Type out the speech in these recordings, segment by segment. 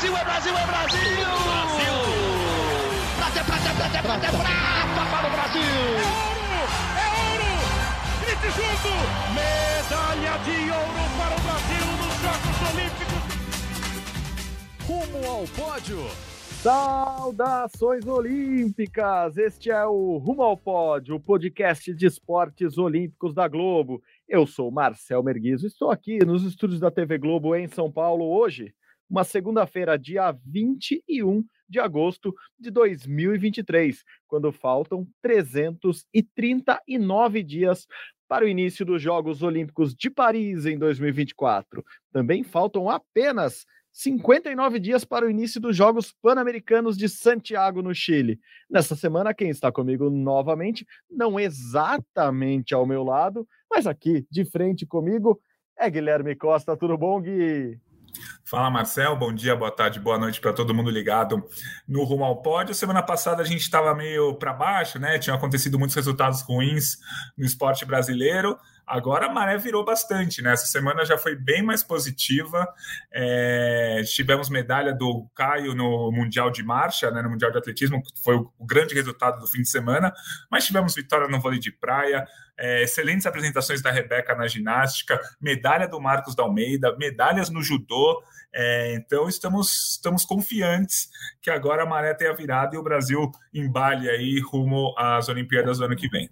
Brasil, é Brasil, é Brasil! Brasil! Prata, prata, prata, prata, prata para o Brasil! É ouro! É ouro! Grite junto! Medalha de ouro para o Brasil nos Jogos Olímpicos! Rumo ao pódio! Saudações Olímpicas! Este é o Rumo ao Pódio, o podcast de esportes olímpicos da Globo. Eu sou Marcel Merguizo, estou aqui nos estúdios da TV Globo em São Paulo hoje, uma segunda-feira, dia 21 de agosto de 2023, quando faltam 339 dias para o início dos Jogos Olímpicos de Paris em 2024. Também faltam apenas 59 dias para o início dos Jogos Pan-Americanos de Santiago, no Chile. Nesta semana, quem está comigo novamente, não exatamente ao meu lado, mas aqui de frente comigo, é Guilherme Costa. Tudo bom, Gui? Fala Marcel, bom dia, boa tarde, boa noite para todo mundo ligado no Rumo ao Pódio. Semana passada a gente estava meio para baixo, né? Tinham acontecido muitos resultados ruins no esporte brasileiro. Agora a maré virou bastante, né? Essa semana já foi bem mais positiva. É, tivemos medalha do Caio no Mundial de Marcha, né? No Mundial de Atletismo, que foi o, grande resultado do fim de semana. Mas tivemos vitória no vôlei de praia, é, excelentes apresentações da Rebeca na ginástica, medalha do Marcos da Almeida, medalhas no judô. É, então estamos, estamos confiantes que agora a maré tenha virado e o Brasil embale aí rumo às Olimpíadas do ano que vem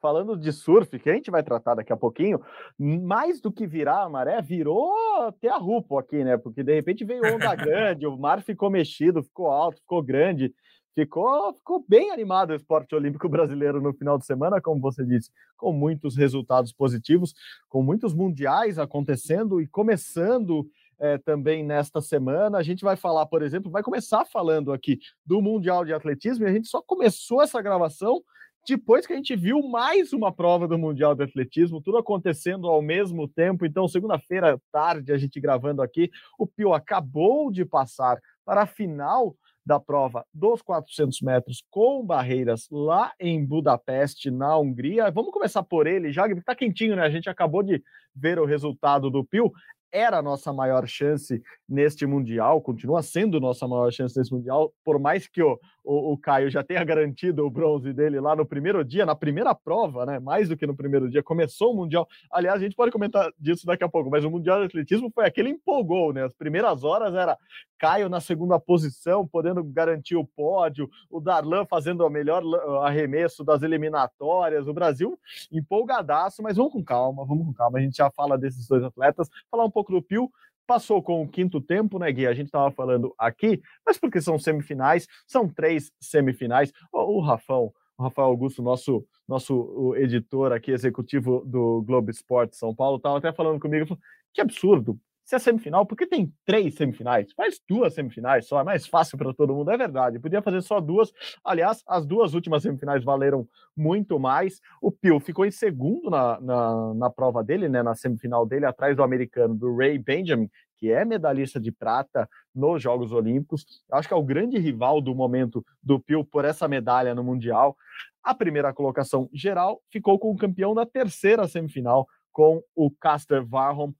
falando de surf, que a gente vai tratar daqui a pouquinho, mais do que virar a maré, virou até a rupo aqui, né? Porque de repente veio onda grande, o mar ficou mexido, ficou alto, ficou grande. Ficou, ficou bem animado o esporte olímpico brasileiro no final de semana, como você disse, com muitos resultados positivos, com muitos mundiais acontecendo e começando é, também nesta semana. A gente vai falar, por exemplo, vai começar falando aqui do Mundial de Atletismo e a gente só começou essa gravação depois que a gente viu mais uma prova do Mundial de Atletismo, tudo acontecendo ao mesmo tempo. Então, segunda-feira tarde, a gente gravando aqui, o Pio acabou de passar para a final da prova dos 400 metros com barreiras lá em Budapeste, na Hungria. Vamos começar por ele já, que está quentinho, né? A gente acabou de ver o resultado do Pio era a nossa maior chance neste Mundial, continua sendo nossa maior chance nesse Mundial, por mais que o, o, o, Caio já tenha garantido o bronze dele lá no primeiro dia, na primeira prova, né? Mais do que no primeiro dia, começou o Mundial. Aliás, a gente pode comentar disso daqui a pouco, mas o Mundial de Atletismo foi aquele empolgou, né? As primeiras horas era Caio na segunda posição, podendo garantir o pódio, o Darlan fazendo o melhor arremesso das eliminatórias, o Brasil empolgadaço, mas vamos com calma, vamos com calma. A gente já fala desses dois atletas, falar um pouco do Pio passou com o quinto tempo, né, Gui? A gente estava falando aqui, mas porque são semifinais, são três semifinais. O, o Rafão, o Rafael Augusto, nosso nosso editor aqui, executivo do Globo Esporte São Paulo, estava até falando comigo, falou, que absurdo, se é semifinal, por que tem três semifinais? Faz duas semifinais só, é mais fácil para todo mundo, é verdade. Podia fazer só duas. Aliás, as duas últimas semifinais valeram muito mais. O Pio ficou em segundo na, na, na prova dele, né, na semifinal dele, atrás do americano, do Ray Benjamin, que é medalhista de prata nos Jogos Olímpicos. Acho que é o grande rival do momento do Pio por essa medalha no Mundial. A primeira colocação geral ficou com o campeão da terceira semifinal, com o Caster Warholm,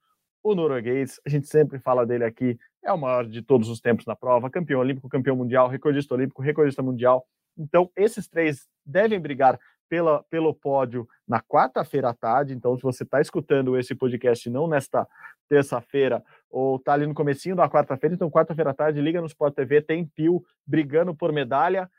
o norueguês, a gente sempre fala dele aqui, é o maior de todos os tempos na prova, campeão olímpico, campeão mundial, recordista olímpico, recordista mundial. Então, esses três devem brigar pela, pelo pódio na quarta-feira à tarde. Então, se você está escutando esse podcast não nesta terça-feira ou está ali no comecinho da quarta-feira, então quarta-feira à tarde, liga no Sport TV, tem Pio brigando por medalha.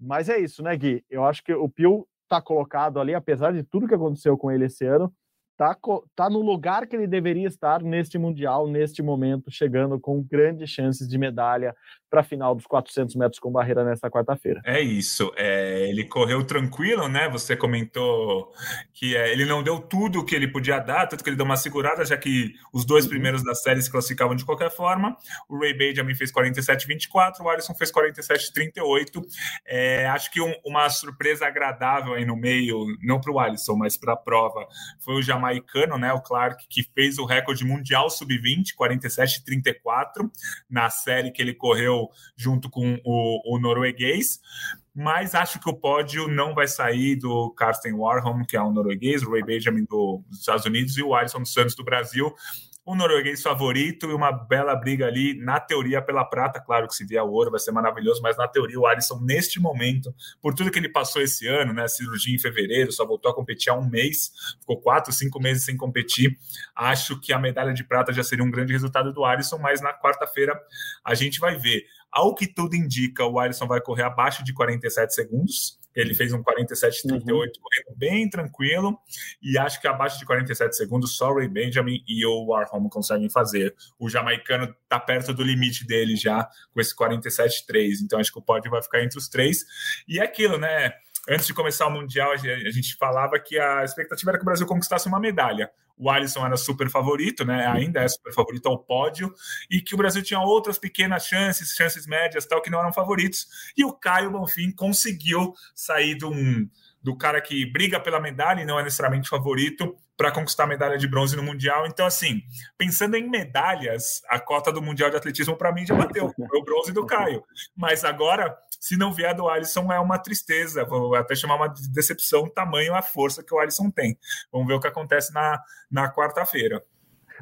Mas é isso, né, Gui? Eu acho que o Pio está colocado ali, apesar de tudo que aconteceu com ele esse ano, tá, tá no lugar que ele deveria estar neste Mundial, neste momento, chegando com grandes chances de medalha para a final dos 400 metros com barreira nesta quarta-feira. É isso. É, ele correu tranquilo, né? Você comentou que é, ele não deu tudo o que ele podia dar, tanto que ele deu uma segurada, já que os dois uhum. primeiros da série se classificavam de qualquer forma. O Ray Benjamin fez 47,24, o Alisson fez 47,38. É, acho que um, uma surpresa agradável aí no meio, não para o Alisson, mas para a prova, foi o jamaicano, né? O Clark, que fez o recorde mundial sub-20, 47,34, na série que ele correu junto com o, o norueguês mas acho que o pódio não vai sair do Karsten Warholm, que é um norueguês, o Ray Benjamin dos Estados Unidos e o Alisson Santos do Brasil. O norueguês favorito e uma bela briga ali, na teoria, pela prata. Claro que se vier o ouro vai ser maravilhoso, mas na teoria o Alisson, neste momento, por tudo que ele passou esse ano, né? Cirurgia em fevereiro, só voltou a competir há um mês, ficou quatro, cinco meses sem competir. Acho que a medalha de prata já seria um grande resultado do Alisson, mas na quarta-feira a gente vai ver. Ao que tudo indica, o Alisson vai correr abaixo de 47 segundos. Ele fez um 47,38 uhum. correndo bem tranquilo. E acho que abaixo de 47 segundos, só Ray Benjamin e o Warholm conseguem fazer. O jamaicano está perto do limite dele já, com esse 47,3. Então acho que o pódio vai ficar entre os três. E é aquilo, né? antes de começar o Mundial, a gente falava que a expectativa era que o Brasil conquistasse uma medalha. O Alisson era super favorito, né? Ainda é super favorito ao pódio, e que o Brasil tinha outras pequenas chances, chances médias, tal, que não eram favoritos. E o Caio Bonfim conseguiu sair de um, do cara que briga pela medalha e não é necessariamente favorito para conquistar a medalha de bronze no Mundial. Então, assim, pensando em medalhas, a cota do Mundial de Atletismo para mim já bateu. Foi o bronze do Caio. Mas agora se não vier do Alisson, é uma tristeza, vou até chamar uma decepção, tamanho a força que o Alisson tem. Vamos ver o que acontece na, na quarta-feira.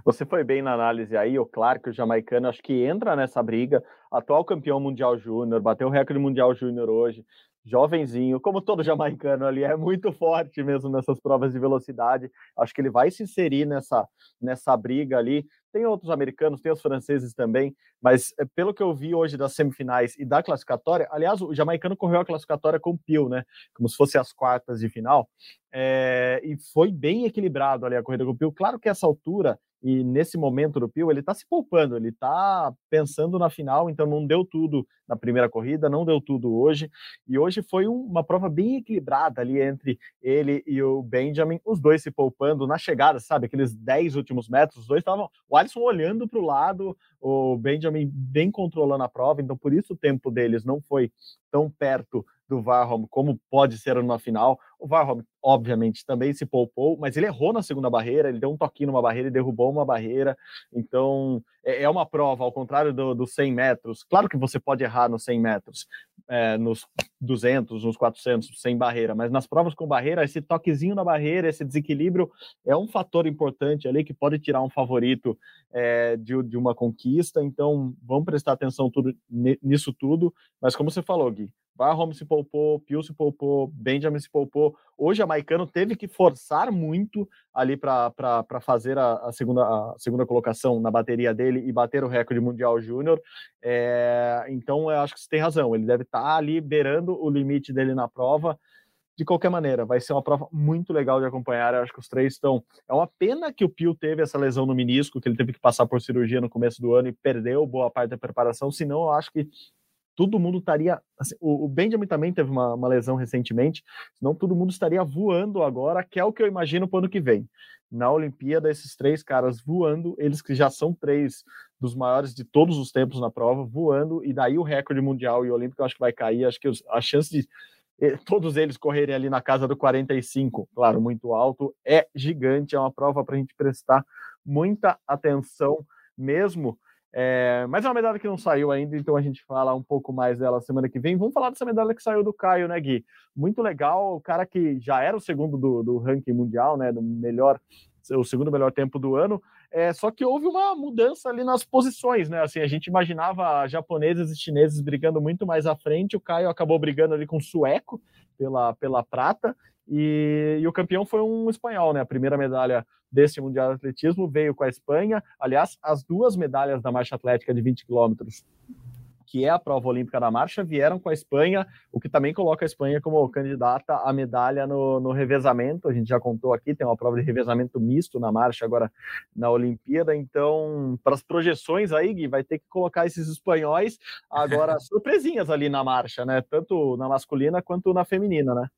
Você foi bem na análise aí, o Clark, o jamaicano, acho que entra nessa briga, atual campeão mundial júnior, bateu o recorde mundial júnior hoje, jovenzinho, como todo jamaicano ali, é muito forte mesmo nessas provas de velocidade. Acho que ele vai se inserir nessa, nessa briga ali. Tem outros americanos, tem os franceses também, mas eh, pelo que eu vi hoje das semifinais e da classificatória, aliás, o jamaicano correu a classificatória com o Pio, né? Como se fosse as quartas de final, é, e foi bem equilibrado ali a corrida com o Pio. Claro que essa altura e nesse momento do Pio, ele está se poupando, ele está pensando na final, então não deu tudo na primeira corrida, não deu tudo hoje. E hoje foi uma prova bem equilibrada ali entre ele e o Benjamin, os dois se poupando na chegada, sabe? Aqueles 10 últimos metros, os dois estavam. O Alisson olhando para o lado, o Benjamin bem controlando a prova, então por isso o tempo deles não foi tão perto do Varholm, como pode ser numa final. O Varholm, obviamente, também se poupou, mas ele errou na segunda barreira, ele deu um toquinho numa barreira e derrubou uma barreira. Então, é, é uma prova, ao contrário dos do 100 metros. Claro que você pode errar nos 100 metros, é, nos 200, nos 400, sem barreira, mas nas provas com barreira, esse toquezinho na barreira, esse desequilíbrio é um fator importante ali que pode tirar um favorito é, de, de uma conquista. Então, vamos prestar atenção tudo, nisso tudo. Mas, como você falou, Gui, Barhom se poupou, Pio se poupou, Benjamin se poupou. Hoje a Maicano teve que forçar muito ali para fazer a, a, segunda, a segunda colocação na bateria dele e bater o recorde mundial júnior. É, então eu acho que você tem razão, ele deve estar tá ali beirando o limite dele na prova. De qualquer maneira, vai ser uma prova muito legal de acompanhar. Eu acho que os três estão. É uma pena que o Pio teve essa lesão no menisco, que ele teve que passar por cirurgia no começo do ano e perdeu boa parte da preparação. Senão, eu acho que todo mundo estaria. Assim, o, o, Benjamin também teve uma, uma, lesão recentemente, senão todo mundo estaria voando agora, que é o que eu imagino para o ano que vem. Na Olimpíada, esses três caras voando, eles que já são três dos maiores de todos os tempos na prova, voando, e daí o recorde mundial e olímpico eu acho que vai cair. Acho que os, a chance de todos eles correrem ali na casa do 45, claro, muito alto, é gigante, é uma prova para a gente prestar muita atenção mesmo é, mas é uma medalha que não saiu ainda, então a gente fala um pouco mais dela semana que vem. Vamos falar dessa medalha que saiu do Caio, né, Gui? Muito legal, o cara que já era o segundo do, do ranking mundial, né, do melhor, o segundo melhor tempo do ano, é, só que houve uma mudança ali nas posições, né? Assim, a gente imaginava japoneses e chineses brigando muito mais à frente, o Caio acabou brigando ali com o sueco pela, pela prata, e, e, o campeão foi um espanhol, né? A primeira medalha desse Mundial de Atletismo veio com a Espanha. Aliás, as duas medalhas da marcha atlética de 20 quilômetros, que é a prova olímpica da marcha, vieram com a Espanha, o que também coloca a Espanha como candidata à medalha no, no revezamento. A gente já contou aqui, tem uma prova de revezamento misto na marcha agora na Olimpíada. Então, para as projeções aí, Gui, vai ter que colocar esses espanhóis agora surpresinhas ali na marcha, né? Tanto na masculina quanto na feminina, né?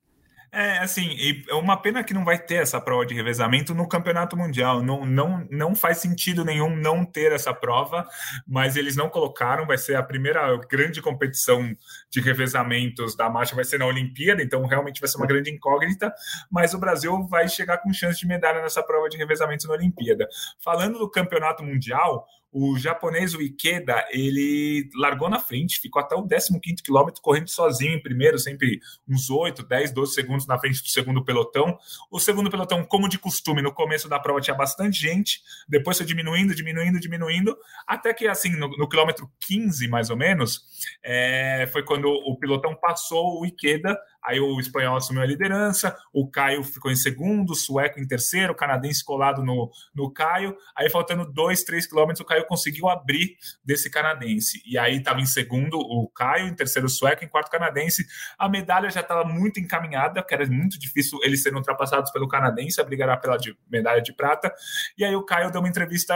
É, assim, é uma pena que não vai ter essa prova de revezamento no Campeonato Mundial. Não, não, não faz sentido nenhum não ter essa prova, mas eles não colocaram. Vai ser a primeira grande competição de revezamentos da marcha, vai ser na Olimpíada, então realmente vai ser uma grande incógnita. Mas o Brasil vai chegar com chance de medalha nessa prova de revezamento na Olimpíada. Falando do Campeonato Mundial, o japonês, o Ikeda, ele largou na frente, ficou até o 15 quilômetro correndo sozinho em primeiro, sempre uns 8, 10, 12 segundos na frente do segundo pelotão. O segundo pelotão, como de costume, no começo da prova tinha bastante gente, depois foi diminuindo, diminuindo, diminuindo, até que, assim, no, no quilômetro 15, mais ou menos, é, foi quando o pelotão passou o Ikeda, Aí o espanhol assumiu a liderança, o Caio ficou em segundo, o sueco em terceiro, o canadense colado no, no Caio. Aí, faltando dois, três quilômetros, o Caio conseguiu abrir desse canadense. E aí estava em segundo o Caio, em terceiro o sueco, em quarto o canadense. A medalha já estava muito encaminhada, porque era muito difícil eles serem ultrapassados pelo canadense, a briga era pela de, medalha de prata. E aí o Caio deu uma entrevista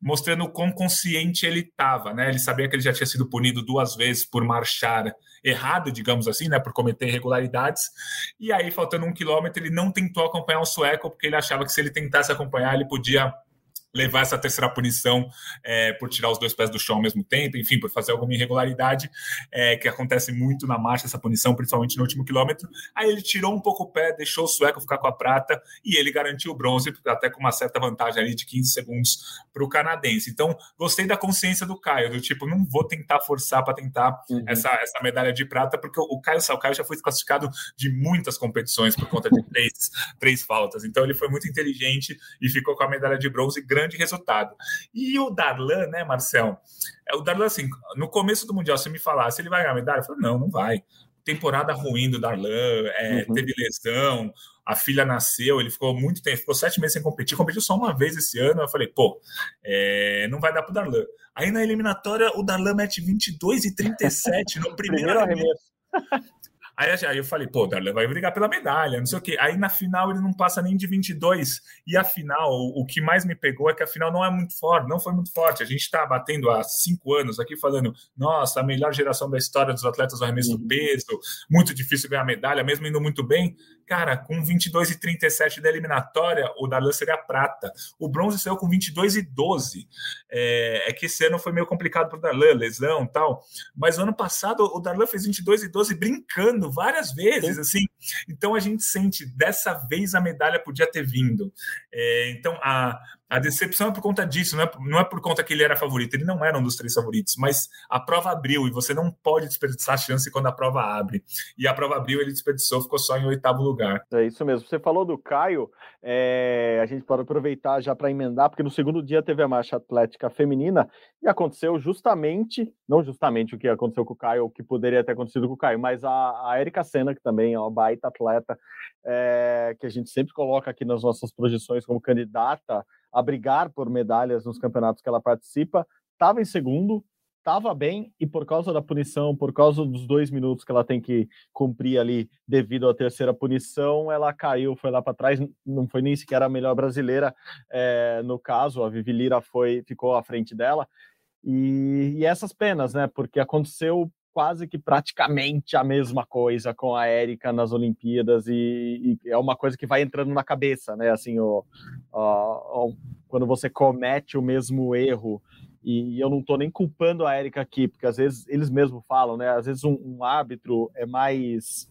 mostrando o quão consciente ele estava, né? Ele sabia que ele já tinha sido punido duas vezes por marchar errado, digamos assim, né, por cometer irregularidades. E aí, faltando um quilômetro, ele não tentou acompanhar o sueco, porque ele achava que se ele tentasse acompanhar, ele podia levar essa terceira punição é, por tirar os dois pés do chão ao mesmo tempo, enfim, por fazer alguma irregularidade, é, que acontece muito na marcha, essa punição, principalmente no último quilômetro. Aí ele tirou um pouco o pé, deixou o sueco ficar com a prata e ele garantiu o bronze, até com uma certa vantagem ali de 15 segundos para o canadense. Então, gostei da consciência do Caio, do tipo, não vou tentar forçar para tentar uhum. essa, essa medalha de prata, porque o Caio, o Caio já foi classificado de muitas competições por conta de três, três faltas. Então, ele foi muito inteligente e ficou com a medalha de bronze grande grande resultado. E o Darlan, né, Marcel? É, o Darlan, assim, no começo do Mundial, você me falasse, ele vai ganhar medalha? Eu falei, não, não vai. Temporada ruim do Darlan, é, uhum. teve lesão, a filha nasceu, ele ficou muito tempo, ficou sete meses sem competir, competiu só uma vez esse ano. Eu falei, pô, é, não vai dar pro Darlan. Aí na eliminatória, o Darlan mete 22 e 37 no primeiro, primeiro arremesso. Aí, aí eu falei, pô, Darlan vai brigar pela medalha, não sei o quê. Aí na final ele não passa nem de 22. E a final, o, o que mais me pegou é que a final não é muito forte, não foi muito forte. A gente está batendo há cinco anos aqui falando, nossa, a melhor geração da história dos atletas do arremesso do uhum. peso, muito difícil ganhar medalha, mesmo indo muito bem. Cara, com 22 e 37 da eliminatória, o Darlan seria prata. O bronze saiu com 22 e 12. É, é que esse ano foi meio complicado para o Darlan, lesão tal. Mas no ano passado, o Darlan fez 22 e 12 brincando várias vezes, assim. Então a gente sente, dessa vez a medalha podia ter vindo. É, então a, a decepção é por conta disso, não é, não é por conta que ele era favorito, ele não era um dos três favoritos, mas a prova abriu e você não pode desperdiçar a chance quando a prova abre. E a prova abriu, ele desperdiçou, ficou só em oitavo lugar. É isso mesmo. Você falou do Caio, é, a gente pode aproveitar já para emendar, porque no segundo dia teve a marcha atlética feminina e aconteceu justamente, não justamente o que aconteceu com o Caio, o que poderia ter acontecido com o Caio, mas a, a Erika Senna, que também é uma baita atleta, é, que a gente sempre coloca aqui nas nossas projeções como candidata a brigar por medalhas nos campeonatos que ela participa, estava em segundo, estava bem e por causa da punição, por causa dos dois minutos que ela tem que cumprir ali devido à terceira punição, ela caiu, foi lá para trás, não foi nem sequer a melhor brasileira é, no caso, a Vivi Lira foi, ficou à frente dela. E, e essas penas, né? Porque aconteceu quase que praticamente a mesma coisa com a Érica nas Olimpíadas e, e, é uma coisa que vai entrando na cabeça, né? Assim, o, o, o quando você comete o mesmo erro e, eu não estou nem culpando a Érica aqui, porque às vezes eles mesmos falam, né? Às vezes um, um árbitro é mais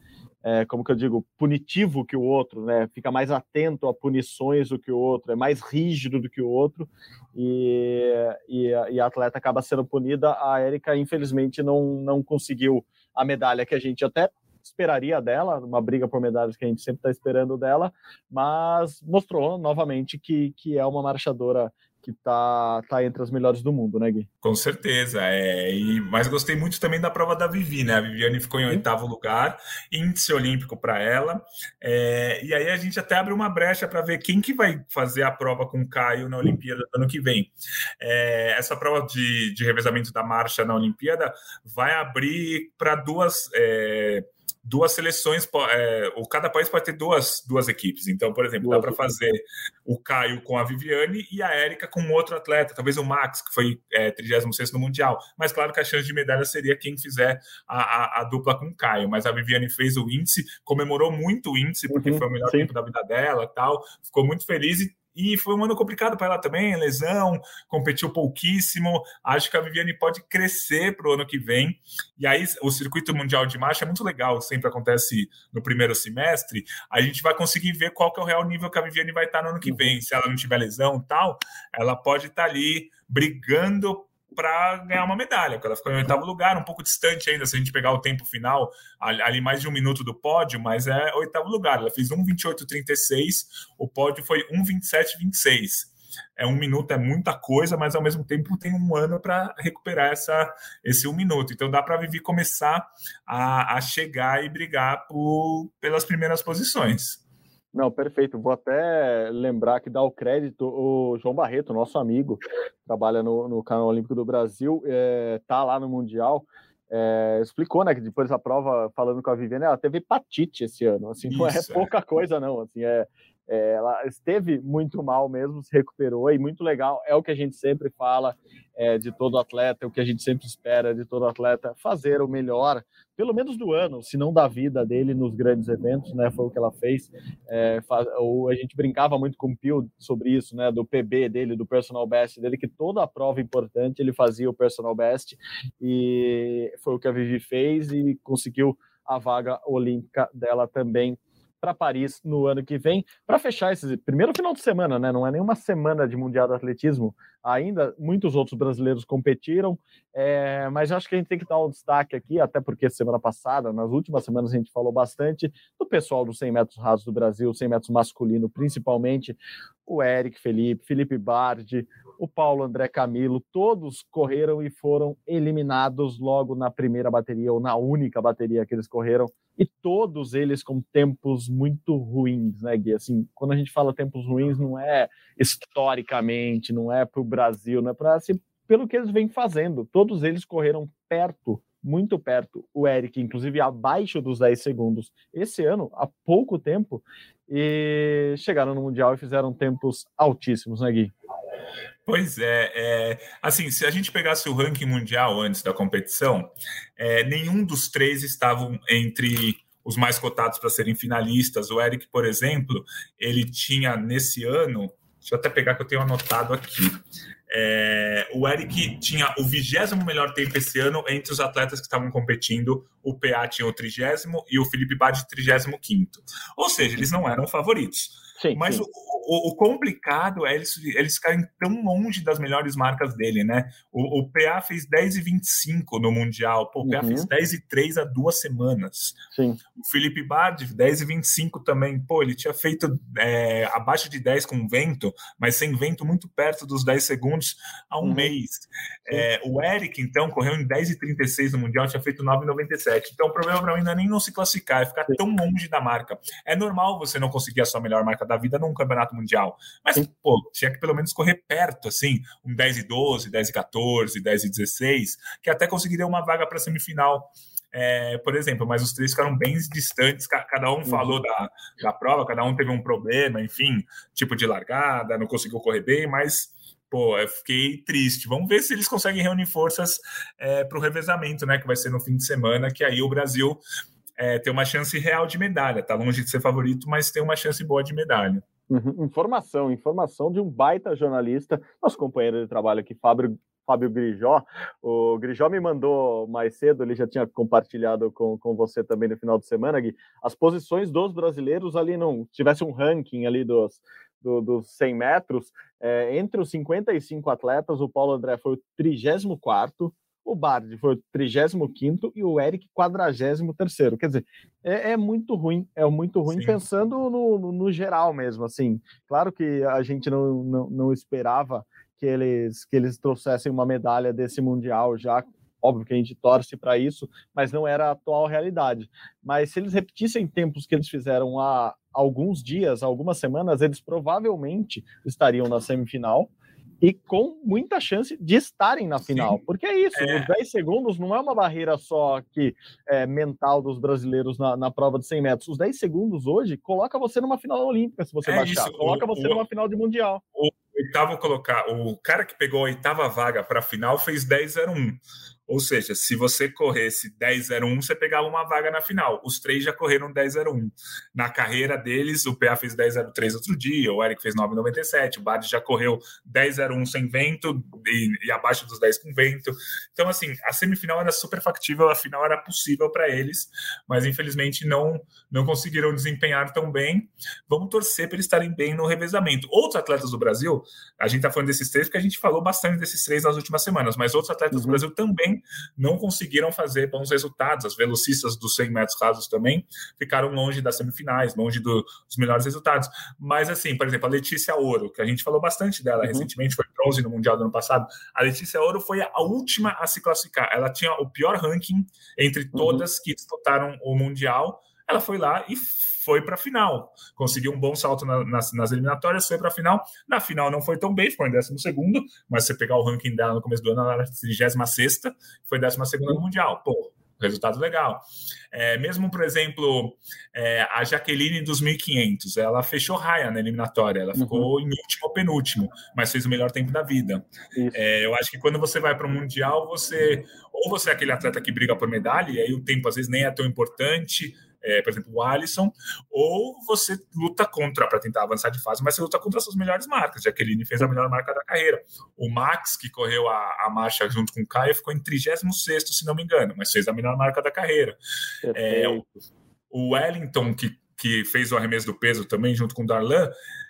é, como que eu digo, punitivo que o outro, né? Fica mais atento a punições do que o outro, é mais rígido do que o outro, e, e, e a atleta acaba sendo punida. A Érica, infelizmente, não, não conseguiu a medalha que a gente até esperaria dela, uma briga por medalhas que a gente sempre está esperando dela, mas mostrou novamente que, que é uma marchadora que tá, tá entre as melhores do mundo, né, Gui? Com certeza, é. E, mas gostei muito também da prova da Vivi, né? A Viviane ficou em oitavo lugar, índice olímpico para ela. É, e aí a gente até abre uma brecha para ver quem que vai fazer a prova com o Caio na Olimpíada do ano que vem. É, essa prova de, de revezamento da marcha na Olimpíada vai abrir para duas. É, duas seleções, é, o cada país pode ter duas, duas equipes. Então, por exemplo, dá para fazer o Caio com a Viviane e a Érica com outro atleta, talvez o Max, que foi é, 36 no Mundial. Mas claro que a chance de medalha seria quem fizer a, a, a, dupla com o Caio. Mas a Viviane fez o índice, comemorou muito o índice, porque uhum, foi o melhor sim. tempo da vida dela tal, ficou muito feliz e e foi um ano complicado para ela também, lesão, competiu pouquíssimo. Acho que a Viviane pode crescer para o ano que vem. E aí, o circuito mundial de marcha é muito legal, sempre acontece no primeiro semestre. A gente vai conseguir ver qual que é o real nível que a Viviane vai estar no ano que uhum. vem. Se ela não tiver lesão tal, ela pode estar ali brigando para ganhar uma medalha, porque ela ficou em oitavo lugar, um pouco distante ainda, se a gente pegar o tempo final, ali mais de um minuto do pódio, mas é oitavo lugar. Ela fez 1,28,36, o pódio foi 1,27,26. É um minuto, é muita coisa, mas ao mesmo tempo tem um ano para recuperar essa, esse um minuto. Então dá para Vivi começar a, a chegar e brigar por, pelas primeiras posições. Não, perfeito. Vou até lembrar que dá o crédito o João Barreto, nosso amigo, trabalha no, no canal Olímpico do Brasil, é, tá lá no Mundial. É, explicou, né, que depois da prova, falando com a Viviane, ela teve hepatite esse ano. Assim, Isso, não é, é pouca coisa, não. Assim, é, é, ela esteve muito mal mesmo, se recuperou e muito legal. É o que a gente sempre fala é, de todo atleta, é o que a gente sempre espera de todo atleta, fazer o melhor, pelo menos do ano, se não da vida dele nos grandes eventos, né? Foi o que ela fez. É, faz, ou a gente brincava muito com o Pio sobre isso, né? Do PB dele, do personal best dele, que toda a prova importante ele fazia o personal best e foi o que a Vivi fez e conseguiu a vaga olímpica dela também para Paris no ano que vem. Para fechar esse primeiro final de semana, né? Não é nenhuma semana de Mundial do Atletismo ainda. Muitos outros brasileiros competiram, é, mas acho que a gente tem que dar um destaque aqui, até porque semana passada, nas últimas semanas, a gente falou bastante do pessoal dos 100 metros rasos do Brasil, 100 metros masculino, principalmente o Eric Felipe, Felipe Bardi, o Paulo André Camilo, todos correram e foram eliminados logo na primeira bateria ou na única bateria que eles correram e todos eles com tempos muito ruins, né, Gui? Assim, quando a gente fala tempos ruins, não é historicamente, não é para o Brasil, não é para assim, pelo que eles vêm fazendo. Todos eles correram perto, muito perto. O Eric, inclusive, abaixo dos 10 segundos esse ano, há pouco tempo, e chegaram no Mundial e fizeram tempos altíssimos, né, Gui? Pois é, é, assim, se a gente pegasse o ranking mundial antes da competição, é, nenhum dos três estavam entre os mais cotados para serem finalistas. O Eric, por exemplo, ele tinha nesse ano, deixa eu até pegar que eu tenho anotado aqui. É, o Eric tinha o vigésimo melhor tempo esse ano entre os atletas que estavam competindo. O PA tinha o trigésimo e o Felipe Bade trigésimo quinto. Ou seja, eles não eram favoritos. Sim, Mas sim. O, o, complicado é eles, eles ficarem tão longe das melhores marcas dele, né? O, o PA fez 10 e 25 no Mundial. Pô, o PA uhum. fez 10 e 3 há duas semanas. Sim. O Felipe Bard, 10 e 25 também. Pô, ele tinha feito é, abaixo de 10 com vento, mas sem vento muito perto dos 10 segundos há um uhum. mês. É, o Eric, então, correu em 10 e 36 no Mundial, tinha feito 9 e 97. Então, o problema para mim não é nem não se classificar, é ficar tão longe da marca. É normal você não conseguir a sua melhor marca da vida num campeonato mundial. Mas, pô, tinha que pelo menos correr perto, assim, um 10 e 12, 10 e 14, 10 e 16, que até conseguiria uma vaga para semifinal. É, por exemplo, mas os três ficaram bem distantes, cada um falou da, da prova, cada um teve um problema, enfim, tipo de largada, não conseguiu correr bem, mas pô, eu fiquei triste. Vamos ver se eles conseguem reunir forças é, para o revezamento, né? Que vai ser no fim de semana, que aí o Brasil é, tem uma chance real de medalha. Tá longe de ser favorito, mas tem uma chance boa de medalha. Uhum. Informação, informação de um baita jornalista, nosso companheiro de trabalho aqui, Fábio, Fábio Grijó. O Grijó me mandou mais cedo, ele já tinha compartilhado com, com você também no final de semana, Gui, as posições dos brasileiros ali, não tivesse um ranking ali dos, do, dos 100 metros, é, entre os 55 atletas, o Paulo André foi o 34 o Bard foi o 35 e o Eric 43. Quer dizer, é, é, muito ruim, é muito ruim Sim. pensando no, no, no, geral mesmo. Assim, claro que a gente não, não, não, esperava que eles, que eles trouxessem uma medalha desse Mundial já. Óbvio que a gente torce para isso, mas não era a atual realidade. Mas se eles repetissem tempos que eles fizeram há alguns dias, algumas semanas, eles provavelmente estariam na semifinal e com muita chance de estarem na final. Sim. Porque é isso, é. os 10 segundos não é uma barreira só que é, mental dos brasileiros na, na, prova de 100 metros. Os 10 segundos hoje coloca você numa final olímpica, se você é baixar. Isso. Coloca o, você o, numa final de mundial. O oitavo colocar, o cara que pegou a oitava vaga para a final fez 10:01. Ou seja, se você corresse 10-01, você pegava uma vaga na final. Os três já correram 10-01. Na carreira deles, o PA fez 10-03 outro dia, o Eric fez 9-97, o Bad já correu 10-01 sem vento e, e, abaixo dos 10 com vento. Então, assim, a semifinal era super factível, a final era possível para eles, mas infelizmente não, não conseguiram desempenhar tão bem. Vamos torcer para eles estarem bem no revezamento. Outros atletas do Brasil, a gente está falando desses três porque a gente falou bastante desses três nas últimas semanas, mas outros atletas uhum. do Brasil também não conseguiram fazer bons resultados. As velocistas dos 100 metros rasos também ficaram longe das semifinais, longe do, dos melhores resultados. Mas, assim, por exemplo, a Letícia Ouro, que a gente falou bastante dela uhum. recentemente, foi bronze no Mundial do ano passado. A Letícia Ouro foi a última a se classificar. Ela tinha o pior ranking entre uhum. todas uhum. que disputaram o Mundial. Ela foi lá e foi para a final. Conseguiu um bom salto na, nas, nas, eliminatórias, foi para a final. Na final não foi tão bem, ficou em 12, mas se você pegar o ranking dela no começo do ano, ela era 36, foi 12 no Mundial. Pô, resultado legal. É, mesmo, por exemplo, é, a Jaqueline dos 1500, ela fechou raia na eliminatória, ela ficou uhum. em último ou penúltimo, mas fez o melhor tempo da vida. É, eu acho que quando você vai para o Mundial, você ou você é aquele atleta que briga por medalha, e aí o tempo às vezes nem é tão importante, é, por exemplo, o Alisson, ou você luta contra para tentar avançar de fase, mas você luta contra as suas melhores marcas. Jaqueline fez a melhor marca da carreira. O Max, que correu a, a marcha junto com o Caio, ficou em 36, se não me engano, mas fez a melhor marca da carreira. É, o, o Wellington, que, que fez o arremesso do peso também, junto com o Darlan,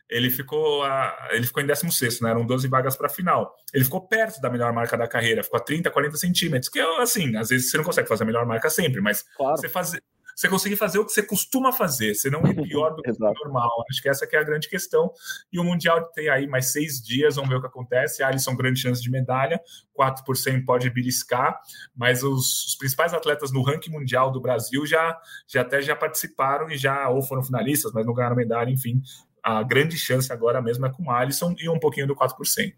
ele ficou, a, ele ficou em 16, né? Eram 12 vagas para a final. Ele ficou perto da melhor marca da carreira, ficou a 30, 40 centímetros, que é assim, às vezes você não consegue fazer a melhor marca sempre, mas claro. você fazer você conseguir fazer o que você costuma fazer, você não é pior do que o normal. Acho que essa que é a grande questão. E o Mundial tem aí mais seis dias, vamos ver o que acontece. A Alisson, grande chance de medalha, 4 por 100 pode beliscar, mas os, os, principais atletas no ranking mundial do Brasil já, já até já participaram e já ou foram finalistas, mas não ganharam medalha, enfim. A grande chance agora mesmo é com o Alisson e um pouquinho do 4 por 100.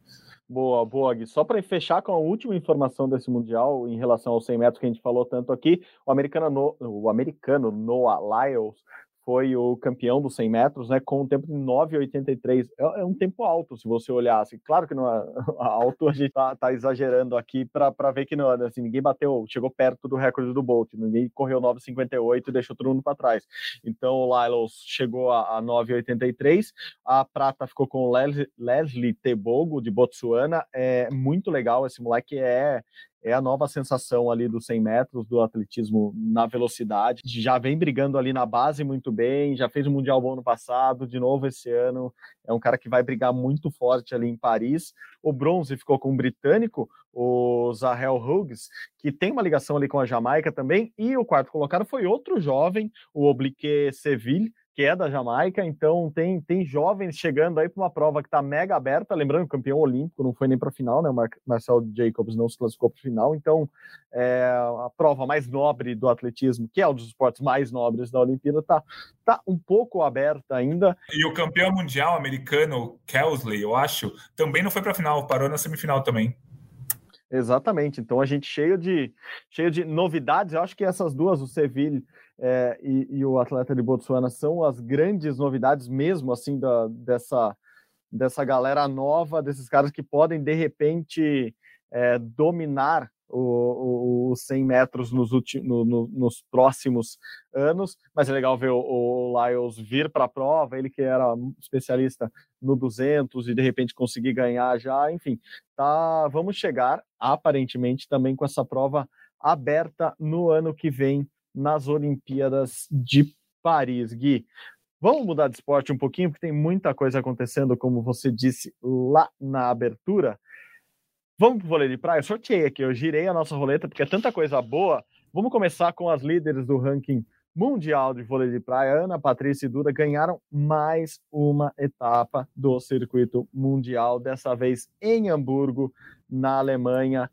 Boa, boa, Gui. Só para fechar com a última informação desse Mundial, em relação aos 100 metros que a gente falou tanto aqui, o americano, o americano Noah Lyles foi o campeão dos 100 metros, né, com um tempo de 9,83. É, é, um tempo alto, se você olhar. Assim, claro que não é alto, a gente tá, tá exagerando aqui para ver que não, assim, ninguém bateu, chegou perto do recorde do Bolt, ninguém correu 9,58 e deixou todo mundo para trás. Então o Lylos chegou a, a 9,83. A prata ficou com o Leslie, Leslie Tebogo, de Botsuana. É muito legal, esse moleque é é a nova sensação ali dos 100 metros do atletismo na velocidade. Já vem brigando ali na base muito bem, já fez o Mundial bom no passado, de novo esse ano. É um cara que vai brigar muito forte ali em Paris. O bronze ficou com o britânico, o Zahel Hughes, que tem uma ligação ali com a Jamaica também. E o quarto colocado foi outro jovem, o Oblique Seville, que é da Jamaica, então tem, tem jovens chegando aí para uma prova que está mega aberta, lembrando que o campeão olímpico não foi nem para a final, né? O Mar Marcel Jacobs não se classificou para a final, então é, a prova mais nobre do atletismo, que é um dos esportes mais nobres da Olimpíada, está tá um pouco aberta ainda. E o campeão mundial americano, Kelsley, eu acho, também não foi para a final, parou na semifinal também. Exatamente. Então a gente cheio de cheio de novidades. Eu acho que essas duas, o Seville é, e, e, o atleta de Botsuana, são as grandes novidades mesmo assim da, dessa dessa galera nova, desses caras que podem de repente é, dominar os 100 metros nos, no, no, nos próximos anos, mas é legal ver o, o Lyles vir para a prova, ele que era especialista no 200 e de repente conseguir ganhar já, enfim, tá, vamos chegar aparentemente também com essa prova aberta no ano que vem nas Olimpíadas de Paris, Gui. Vamos mudar de esporte um pouquinho, porque tem muita coisa acontecendo, como você disse lá na abertura. Vamos pro vôlei de praia? Eu sorteei aqui, eu girei a nossa roleta, porque é tanta coisa boa. Vamos começar com as líderes do ranking mundial de vôlei de praia. Ana Patrícia e Duda ganharam mais uma etapa do circuito mundial, dessa vez em Hamburgo, na Alemanha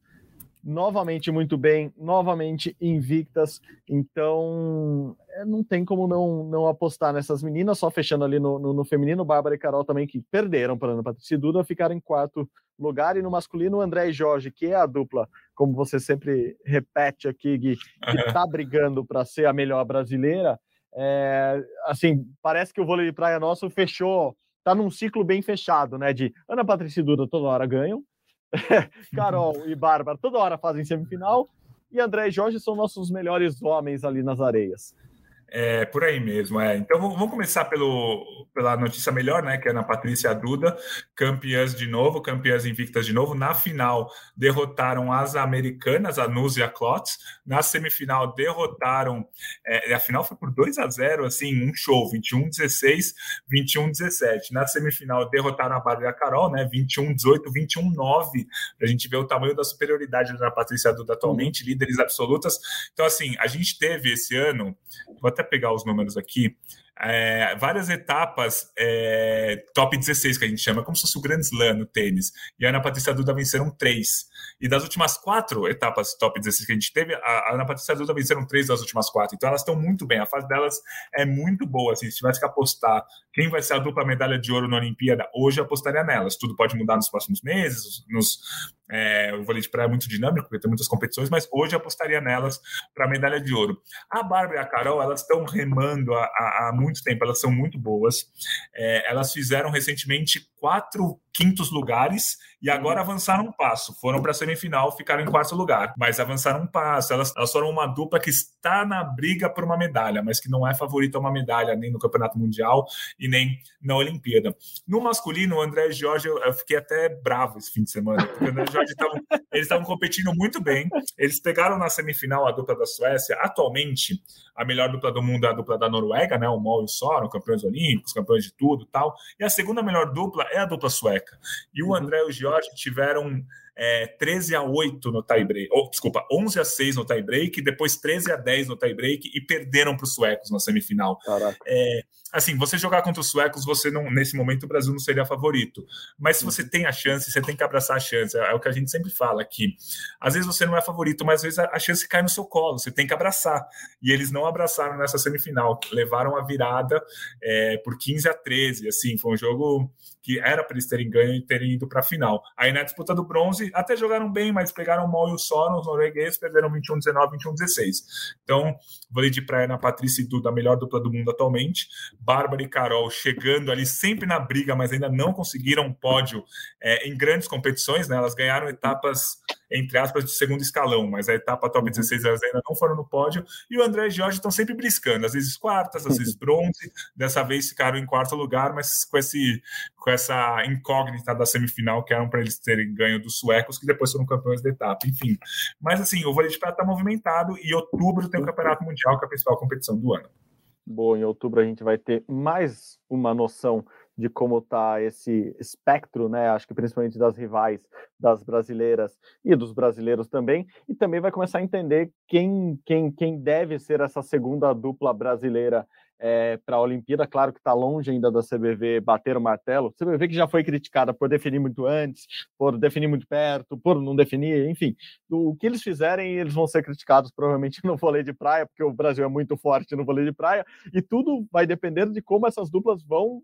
novamente muito bem, novamente invictas. Então, é, não tem como não, não apostar nessas meninas. Só fechando ali no, no, no feminino, Bárbara e Carol também, que perderam para Ana Patrícia e Duda, ficaram em quarto lugar. E no masculino, André e Jorge, que é a dupla, como você sempre repete aqui, Gui, que está brigando para ser a melhor brasileira. É, assim, parece que o vôlei de praia nosso fechou, está num ciclo bem fechado, né? De Ana Patrícia e Duda toda hora ganham, Carol e Bárbara toda hora fazem semifinal e André e Jorge são nossos melhores homens ali nas areias. É, por aí mesmo, é. Então vamos começar pelo, pela notícia melhor, né? Que é Ana Patrícia Duda, campeãs de novo, campeãs invictas de novo. Na final, derrotaram as americanas, a Nuz e a Klotz. Na semifinal, derrotaram. É, a final foi por 2 a 0 assim, um show, 21-16, 21-17. Na semifinal, derrotaram a Bárbara e a Carol, né? 21-18, 21-9. Pra gente ver o tamanho da superioridade da Patrícia Duda atualmente, líderes absolutas. Então, assim, a gente teve esse ano, vou até pegar os números aqui, é, várias etapas é, top 16, que a gente chama, como se fosse o Grand Slam no tênis. E a Ana Patrícia Duda venceram três. E das últimas quatro etapas top 16 que a gente teve, a Ana Patrícia Duda venceram três das últimas quatro. Então elas estão muito bem. A fase delas é muito boa. Assim, se tivesse que apostar quem vai ser a dupla medalha de ouro na Olimpíada, hoje apostaria nelas. Tudo pode mudar nos próximos meses. Nos, é, o vôlei de praia é muito dinâmico, porque tem muitas competições, mas hoje apostaria nelas para medalha de ouro. A Bárbara e a Carol, elas estão remando muito tempo, elas são muito boas. É, elas fizeram recentemente quatro quintos lugares e agora avançaram um passo. Foram para a semifinal, ficaram em quarto lugar, mas avançaram um passo. Elas, elas foram uma dupla que está na briga por uma medalha, mas que não é favorita a uma medalha nem no Campeonato Mundial e nem na Olimpíada. No masculino, o André e Jorge, eu, eu fiquei até bravo esse fim de semana, porque o André e Jorge tavam, eles estavam competindo muito bem. Eles pegaram na semifinal a dupla da Suécia. Atualmente, a melhor dupla do mundo é a dupla da Noruega, né? O Mol e o Soren, campeões olímpicos, campeões de tudo tal. E a segunda melhor dupla é a dupla sueca. E o uhum. André e o Jorge tiveram é, 13 a 8 no tie-break, ou, desculpa, 11 a 6 no tie-break, depois 13 a 10 no tie-break e perderam para os suecos na semifinal. É, assim, você jogar contra os suecos, você não, nesse momento o Brasil não seria favorito. Mas se você tem a chance, você tem que abraçar a chance. É, é o que a gente sempre fala aqui. Às vezes você não é favorito, mas às vezes a, a chance cai no seu colo, você tem que abraçar. E eles não abraçaram nessa semifinal, levaram a virada é, por 15 a 13. Assim, foi um jogo que era para eles terem ganho e terem ido para a final. Aí na disputa do bronze, até jogaram bem, mas pegaram mal e o Sono, os noruegueses, perderam 21-19, 21-16. Então, vôlei de praia na Patrícia e Duda, a melhor dupla do mundo atualmente. Bárbara e Carol chegando ali sempre na briga, mas ainda não conseguiram pódio é, em grandes competições, né? Elas ganharam etapas entre aspas, de segundo escalão, mas a etapa top 16 elas ainda não foram no pódio, e o André e Jorge estão sempre briscando, às vezes quartas, às vezes bronze, dessa vez ficaram em quarto lugar, mas com, esse, com essa incógnita da semifinal, que eram para eles terem ganho dos suecos, que depois foram campeões da etapa, enfim. Mas assim, o vôlei de prata está movimentado, e outubro tem o Campeonato Mundial, que é a principal competição do ano. Bom, em outubro a gente vai ter mais uma noção de como está esse espectro, né? Acho que principalmente das rivais, das brasileiras e dos brasileiros também, e também vai começar a entender quem, quem, quem deve ser essa segunda dupla brasileira é, para a Olimpíada. Claro que está longe ainda da CBV bater o martelo. CBV que já foi criticada por definir muito antes, por definir muito perto, por não definir, enfim. O que eles fizerem, eles vão ser criticados provavelmente no vôlei de praia, porque o Brasil é muito forte no vôlei de praia, e tudo vai depender de como essas duplas vão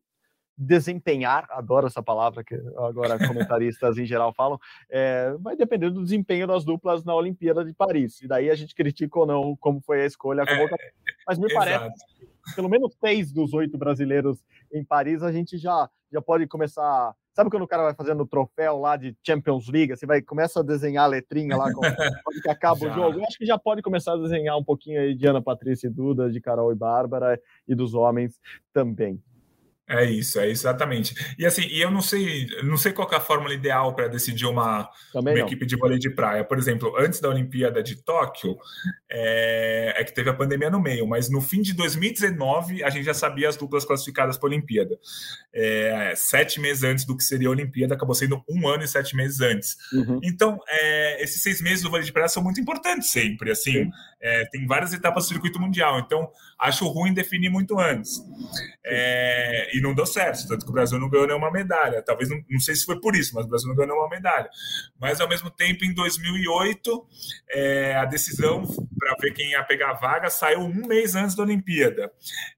desempenhar, adoro essa palavra que agora comentaristas em geral falam, é, vai depender do desempenho das duplas na Olimpíada de Paris. E daí a gente critica ou não como foi a escolha. A é, Mas me parece pelo menos seis dos oito brasileiros em Paris a gente já, já pode começar. Sabe quando o cara vai fazendo o troféu lá de Champions League? Você vai começa a desenhar a letrinha lá quando que acaba o jogo. Eu acho que já pode começar a desenhar um pouquinho aí de Ana Patrícia e Duda, de Carol e Bárbara e dos homens também. É isso, é exatamente. E assim, e eu não sei, não sei qual é a fórmula ideal para decidir uma, uma equipe de vôlei de praia. Por exemplo, antes da Olimpíada de Tóquio, é, é, que teve a pandemia no meio, mas no fim de 2019 a gente já sabia as duplas classificadas para a Olimpíada. É, sete meses antes do que seria a Olimpíada, acabou sendo um ano e sete meses antes. Uhum. Então, é, esses seis meses do vôlei de praia são muito importantes sempre. Assim, tem várias etapas do circuito mundial, então acho ruim definir muito antes. É, e não deu certo, tanto que o Brasil não ganhou nenhuma medalha. Talvez, não, não sei se foi por isso, mas o Brasil não ganhou nenhuma medalha. Mas, ao mesmo tempo, em 2008, é, a decisão para ver quem ia pegar a vaga saiu um mês antes da Olimpíada.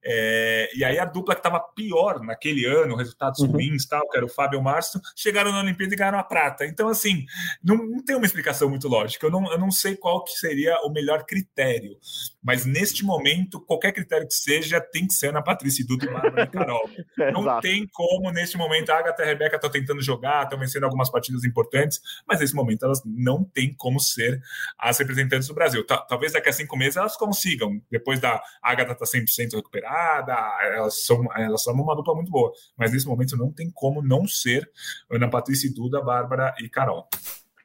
É, e aí a dupla que estava pior naquele ano, resultados uhum. ruins, tal, que era o Fábio e o Márcio, chegaram na Olimpíada e ganharam a prata. Então, assim, não, não tem uma explicação muito lógica. Eu não, eu não sei qual que seria o melhor critério. Mas neste momento, qualquer critério que seja, tem que ser na Patrícia Duda e Bárbara e Carol. Não Exato. tem como, neste momento, a Agatha e a Rebeca estão tentando jogar, estão vencendo algumas partidas importantes, mas nesse momento elas não têm como ser as representantes do Brasil. Talvez daqui a cinco meses elas consigam, depois da Agatha estar tá 100% recuperada, elas são, elas são uma dupla muito boa, mas nesse momento não tem como não ser Ana Patrícia Duda, Bárbara e Carol.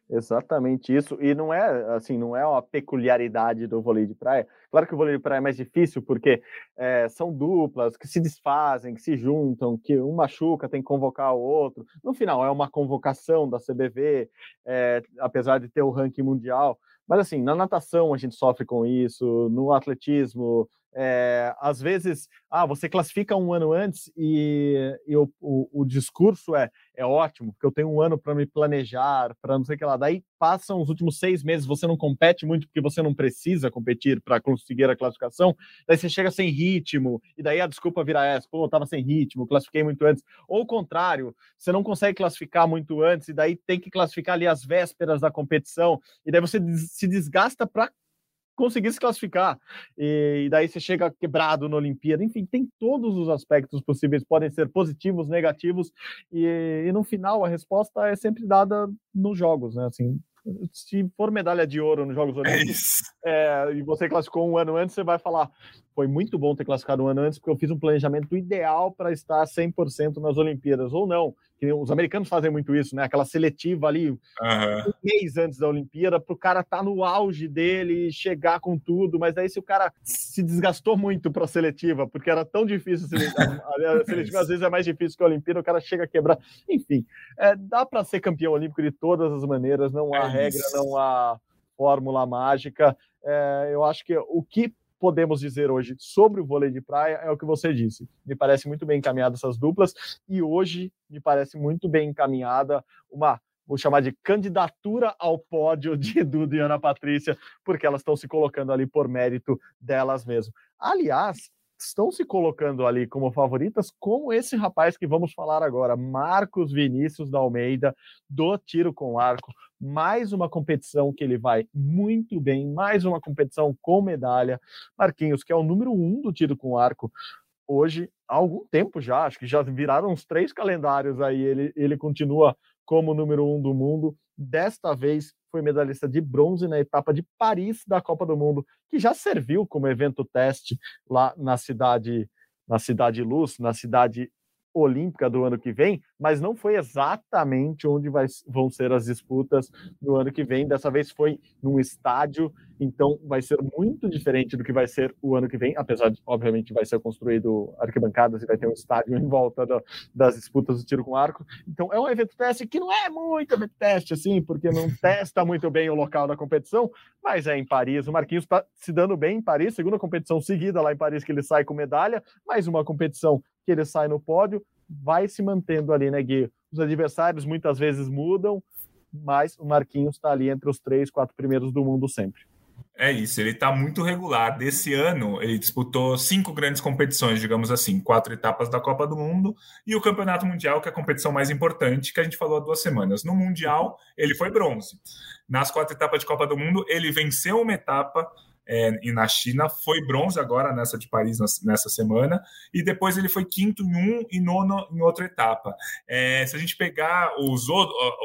Exatamente isso. E não é assim, não é uma peculiaridade do vôlei de praia. Claro que o vôlei de praia é mais difícil porque é, são duplas que se desfazem, que se juntam, que um machuca, tem que convocar o outro. No final, é uma convocação da CBV, é, apesar de ter o ranking mundial. Mas assim, na natação a gente sofre com isso, no atletismo, é, às vezes, ah, você classifica um ano antes e, e o, o, o, discurso é, é ótimo, porque eu tenho um ano para me planejar, para não sei o que lá. Daí passam os últimos seis meses, você não compete muito porque você não precisa competir para conseguir a classificação. Daí você chega sem ritmo, e daí a desculpa vira essa: pô, eu estava sem ritmo, classifiquei muito antes. Ou o contrário, você não consegue classificar muito antes, e daí tem que classificar ali as vésperas da competição, e daí você se desgasta para conseguir se classificar. E, daí você chega quebrado na Olimpíada. Enfim, tem todos os aspectos possíveis, podem ser positivos, negativos, e, e no final a resposta é sempre dada nos jogos, né? Assim, se for medalha de ouro nos Jogos é Olímpicos é e você classificou um ano antes, você vai falar: foi muito bom ter classificado um ano antes, porque eu fiz um planejamento ideal para estar 100% nas Olimpíadas, ou não. Que os americanos fazem muito isso, né? Aquela seletiva ali, uhum. um mês antes da Olimpíada, para o cara estar tá no auge dele, chegar com tudo. Mas aí, se o cara se desgastou muito para a seletiva, porque era tão difícil, a seletiva às vezes é mais difícil que a Olimpíada, o cara chega a quebrar. Enfim, é, dá para ser campeão olímpico de todas as maneiras, não há é regra, não há fórmula mágica. É, eu acho que o que podemos dizer hoje sobre o vôlei de praia é o que você disse. Me parece muito bem encaminhada essas duplas e hoje me parece muito bem encaminhada uma vou chamar de candidatura ao pódio de Duda e Ana Patrícia, porque elas estão se colocando ali por mérito delas mesmas. Aliás, estão se colocando ali como favoritas com esse rapaz que vamos falar agora, Marcos Vinícius da Almeida, do tiro com arco. Mais uma competição que ele vai muito bem, mais uma competição com medalha. Marquinhos, que é o número um do tiro com arco hoje há algum tempo já, acho que já viraram uns três calendários aí. Ele, ele continua como número um do mundo. Desta vez foi medalhista de bronze na etapa de Paris da Copa do Mundo, que já serviu como evento teste lá na cidade, na cidade Luz, na cidade olímpica do ano que vem, mas não foi exatamente onde vai, vão ser as disputas no ano que vem. Dessa vez foi num estádio, então vai ser muito diferente do que vai ser o ano que vem, apesar de, obviamente, vai ser construído arquibancadas e vai ter um estádio em volta do, das disputas do tiro com arco. Então é um evento teste que não é muito evento teste, assim, porque não testa muito bem o local da competição, mas é em Paris. O Marquinhos está se dando bem em Paris, segunda competição seguida lá em Paris que ele sai com medalha, mais uma competição que ele sai no pódio, vai se mantendo ali, né, Gui? Os adversários muitas vezes mudam, mas o Marquinhos está ali entre os três, quatro primeiros do mundo sempre. É isso, ele está muito regular. Desse ano, ele disputou cinco grandes competições, digamos assim, quatro etapas da Copa do Mundo e o Campeonato Mundial, que é a competição mais importante, que a gente falou há duas semanas. No Mundial, ele foi bronze. Nas quatro etapas de Copa do Mundo, ele venceu uma etapa, é, e na China, foi bronze agora nessa de Paris nessa semana, e depois ele foi quinto em um e nono em outra etapa. É, se a gente pegar os,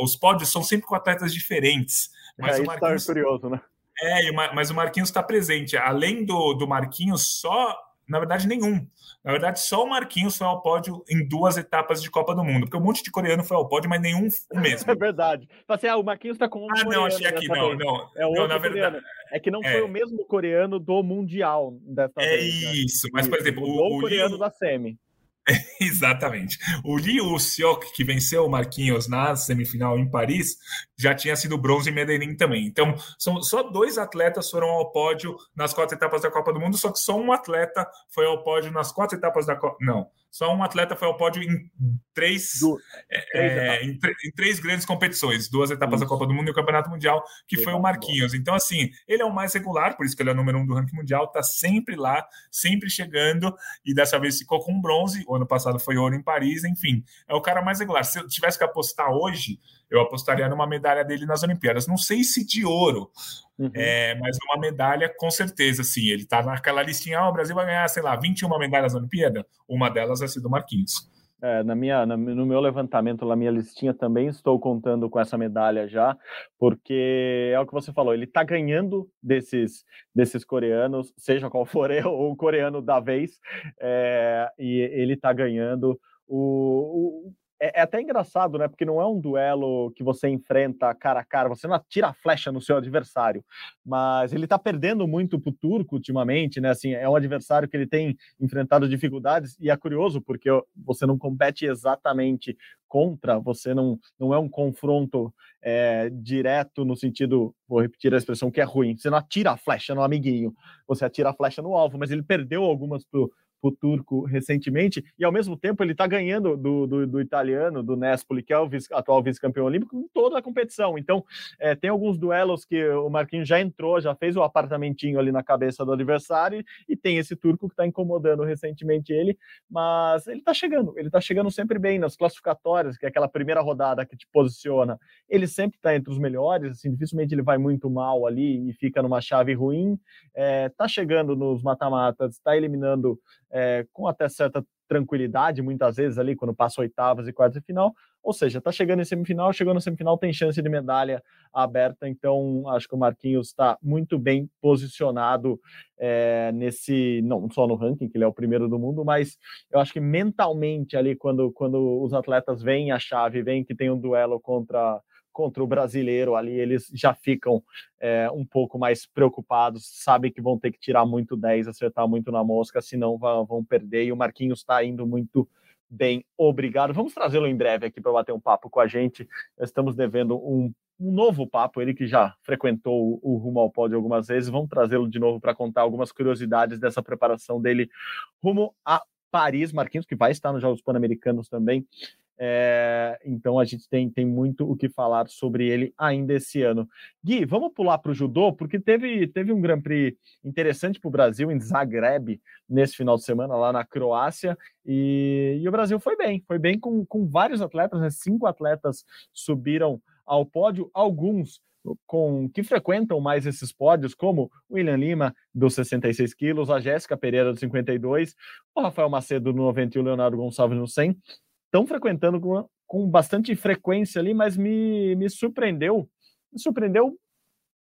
os pódios, são sempre com atletas diferentes. Mas é, o tá Marquinhos, curioso, né? É, mas o Marquinhos está presente. Além do, do Marquinhos, só na verdade, nenhum. Na verdade, só o Marquinhos foi ao pódio em duas etapas de Copa do Mundo, porque um monte de coreano foi ao pódio, mas nenhum o mesmo. É verdade. Assim, ah, o Marquinhos está com um Ah, não, achei aqui, não, não. É o não, na verdade. É que não é. foi o mesmo coreano do Mundial dessa é vez. É isso, né? mas, por exemplo, o, o, o coreano da Semi. Exatamente. O Liu Seok, que venceu o Marquinhos na semifinal em Paris, já tinha sido bronze em Medellín também. Então, são só dois atletas foram ao pódio nas quatro etapas da Copa do Mundo, só que só um atleta foi ao pódio nas quatro etapas da Copa. Não, só um atleta foi ao pódio em três, du... é, em, em, três grandes competições, duas etapas isso. da Copa do Mundo e o Campeonato Mundial, que foi o Marquinhos. Então, assim, ele é o mais regular, por isso que ele é o número um do ranking mundial, tá sempre lá, sempre chegando, e dessa vez ficou com bronze. O ano passado foi ouro em Paris, enfim, é o cara mais regular. Se eu tivesse que apostar hoje, eu apostaria numa medalha dele nas Olimpíadas. Não sei se de ouro, Uhum. É, mas uma medalha, com certeza, sim. Ele está naquela listinha, ah, o Brasil vai ganhar, sei lá, 21 medalhas na Olimpíada. Uma delas vai ser do Marquinhos. É, na minha, no meu levantamento, na minha listinha, também estou contando com essa medalha já, porque é o que você falou, ele está ganhando desses, desses coreanos, seja qual for o coreano da vez, é, e ele está ganhando. O, o, é, é, até engraçado, né? Porque não é um duelo que você enfrenta cara a cara, você não atira a flecha no seu adversário, mas ele tá perdendo muito pro turco ultimamente, né? Assim, é um adversário que ele tem enfrentado dificuldades e é curioso porque você não compete exatamente contra, você não, não é um confronto é, direto no sentido, vou repetir a expressão que é ruim, você não atira a flecha no amiguinho, você atira a flecha no alvo, mas ele perdeu algumas pro, o turco recentemente, e ao mesmo tempo ele está ganhando do, do, do, italiano, do Nespoli, que é o vice, atual vice-campeão olímpico, em toda a competição. Então, é, tem alguns duelos que o Marquinhos já entrou, já fez o apartamentinho ali na cabeça do adversário, e tem esse turco que está incomodando recentemente ele, mas ele está chegando, ele está chegando sempre bem nas classificatórias, que é aquela primeira rodada que te posiciona. Ele sempre está entre os melhores, assim, dificilmente ele vai muito mal ali e fica numa chave ruim. Está é, chegando nos mata-matas, está eliminando é, com até certa tranquilidade, muitas vezes ali, quando passa oitavas e quartas de final. Ou seja, está chegando em semifinal, chegou na semifinal, tem chance de medalha aberta. Então, acho que o Marquinhos está muito bem posicionado é, nesse, não só no ranking, que ele é o primeiro do mundo, mas eu acho que mentalmente ali, quando, quando os atletas veem a chave, veem que tem um duelo contra contra o brasileiro ali, eles já ficam é, um pouco mais preocupados, sabem que vão ter que tirar muito 10, acertar muito na mosca, senão vão, perder. E o Marquinhos está indo muito bem, obrigado. Vamos trazê-lo em breve aqui para bater um papo com a gente. Estamos devendo um, um novo papo, ele que já frequentou o, o Rumo ao Pódio algumas vezes. Vamos trazê-lo de novo para contar algumas curiosidades dessa preparação dele rumo a Paris, Marquinhos, que vai estar nos Jogos Pan-Americanos também. É, então a gente tem, tem muito o que falar sobre ele ainda esse ano. Gui, vamos pular para o judô, porque teve, teve um Grand Prix interessante para o Brasil em Zagreb nesse final de semana, lá na Croácia, e, e o Brasil foi bem, foi bem com, com vários atletas, né? cinco atletas subiram ao pódio, alguns com que frequentam mais esses pódios, como o William Lima, dos 66 quilos, a Jéssica Pereira, dos 52, o Rafael Macedo, no 90 e o Leonardo Gonçalves, no 100 estão frequentando com, com bastante frequência ali, mas me, me surpreendeu, me surpreendeu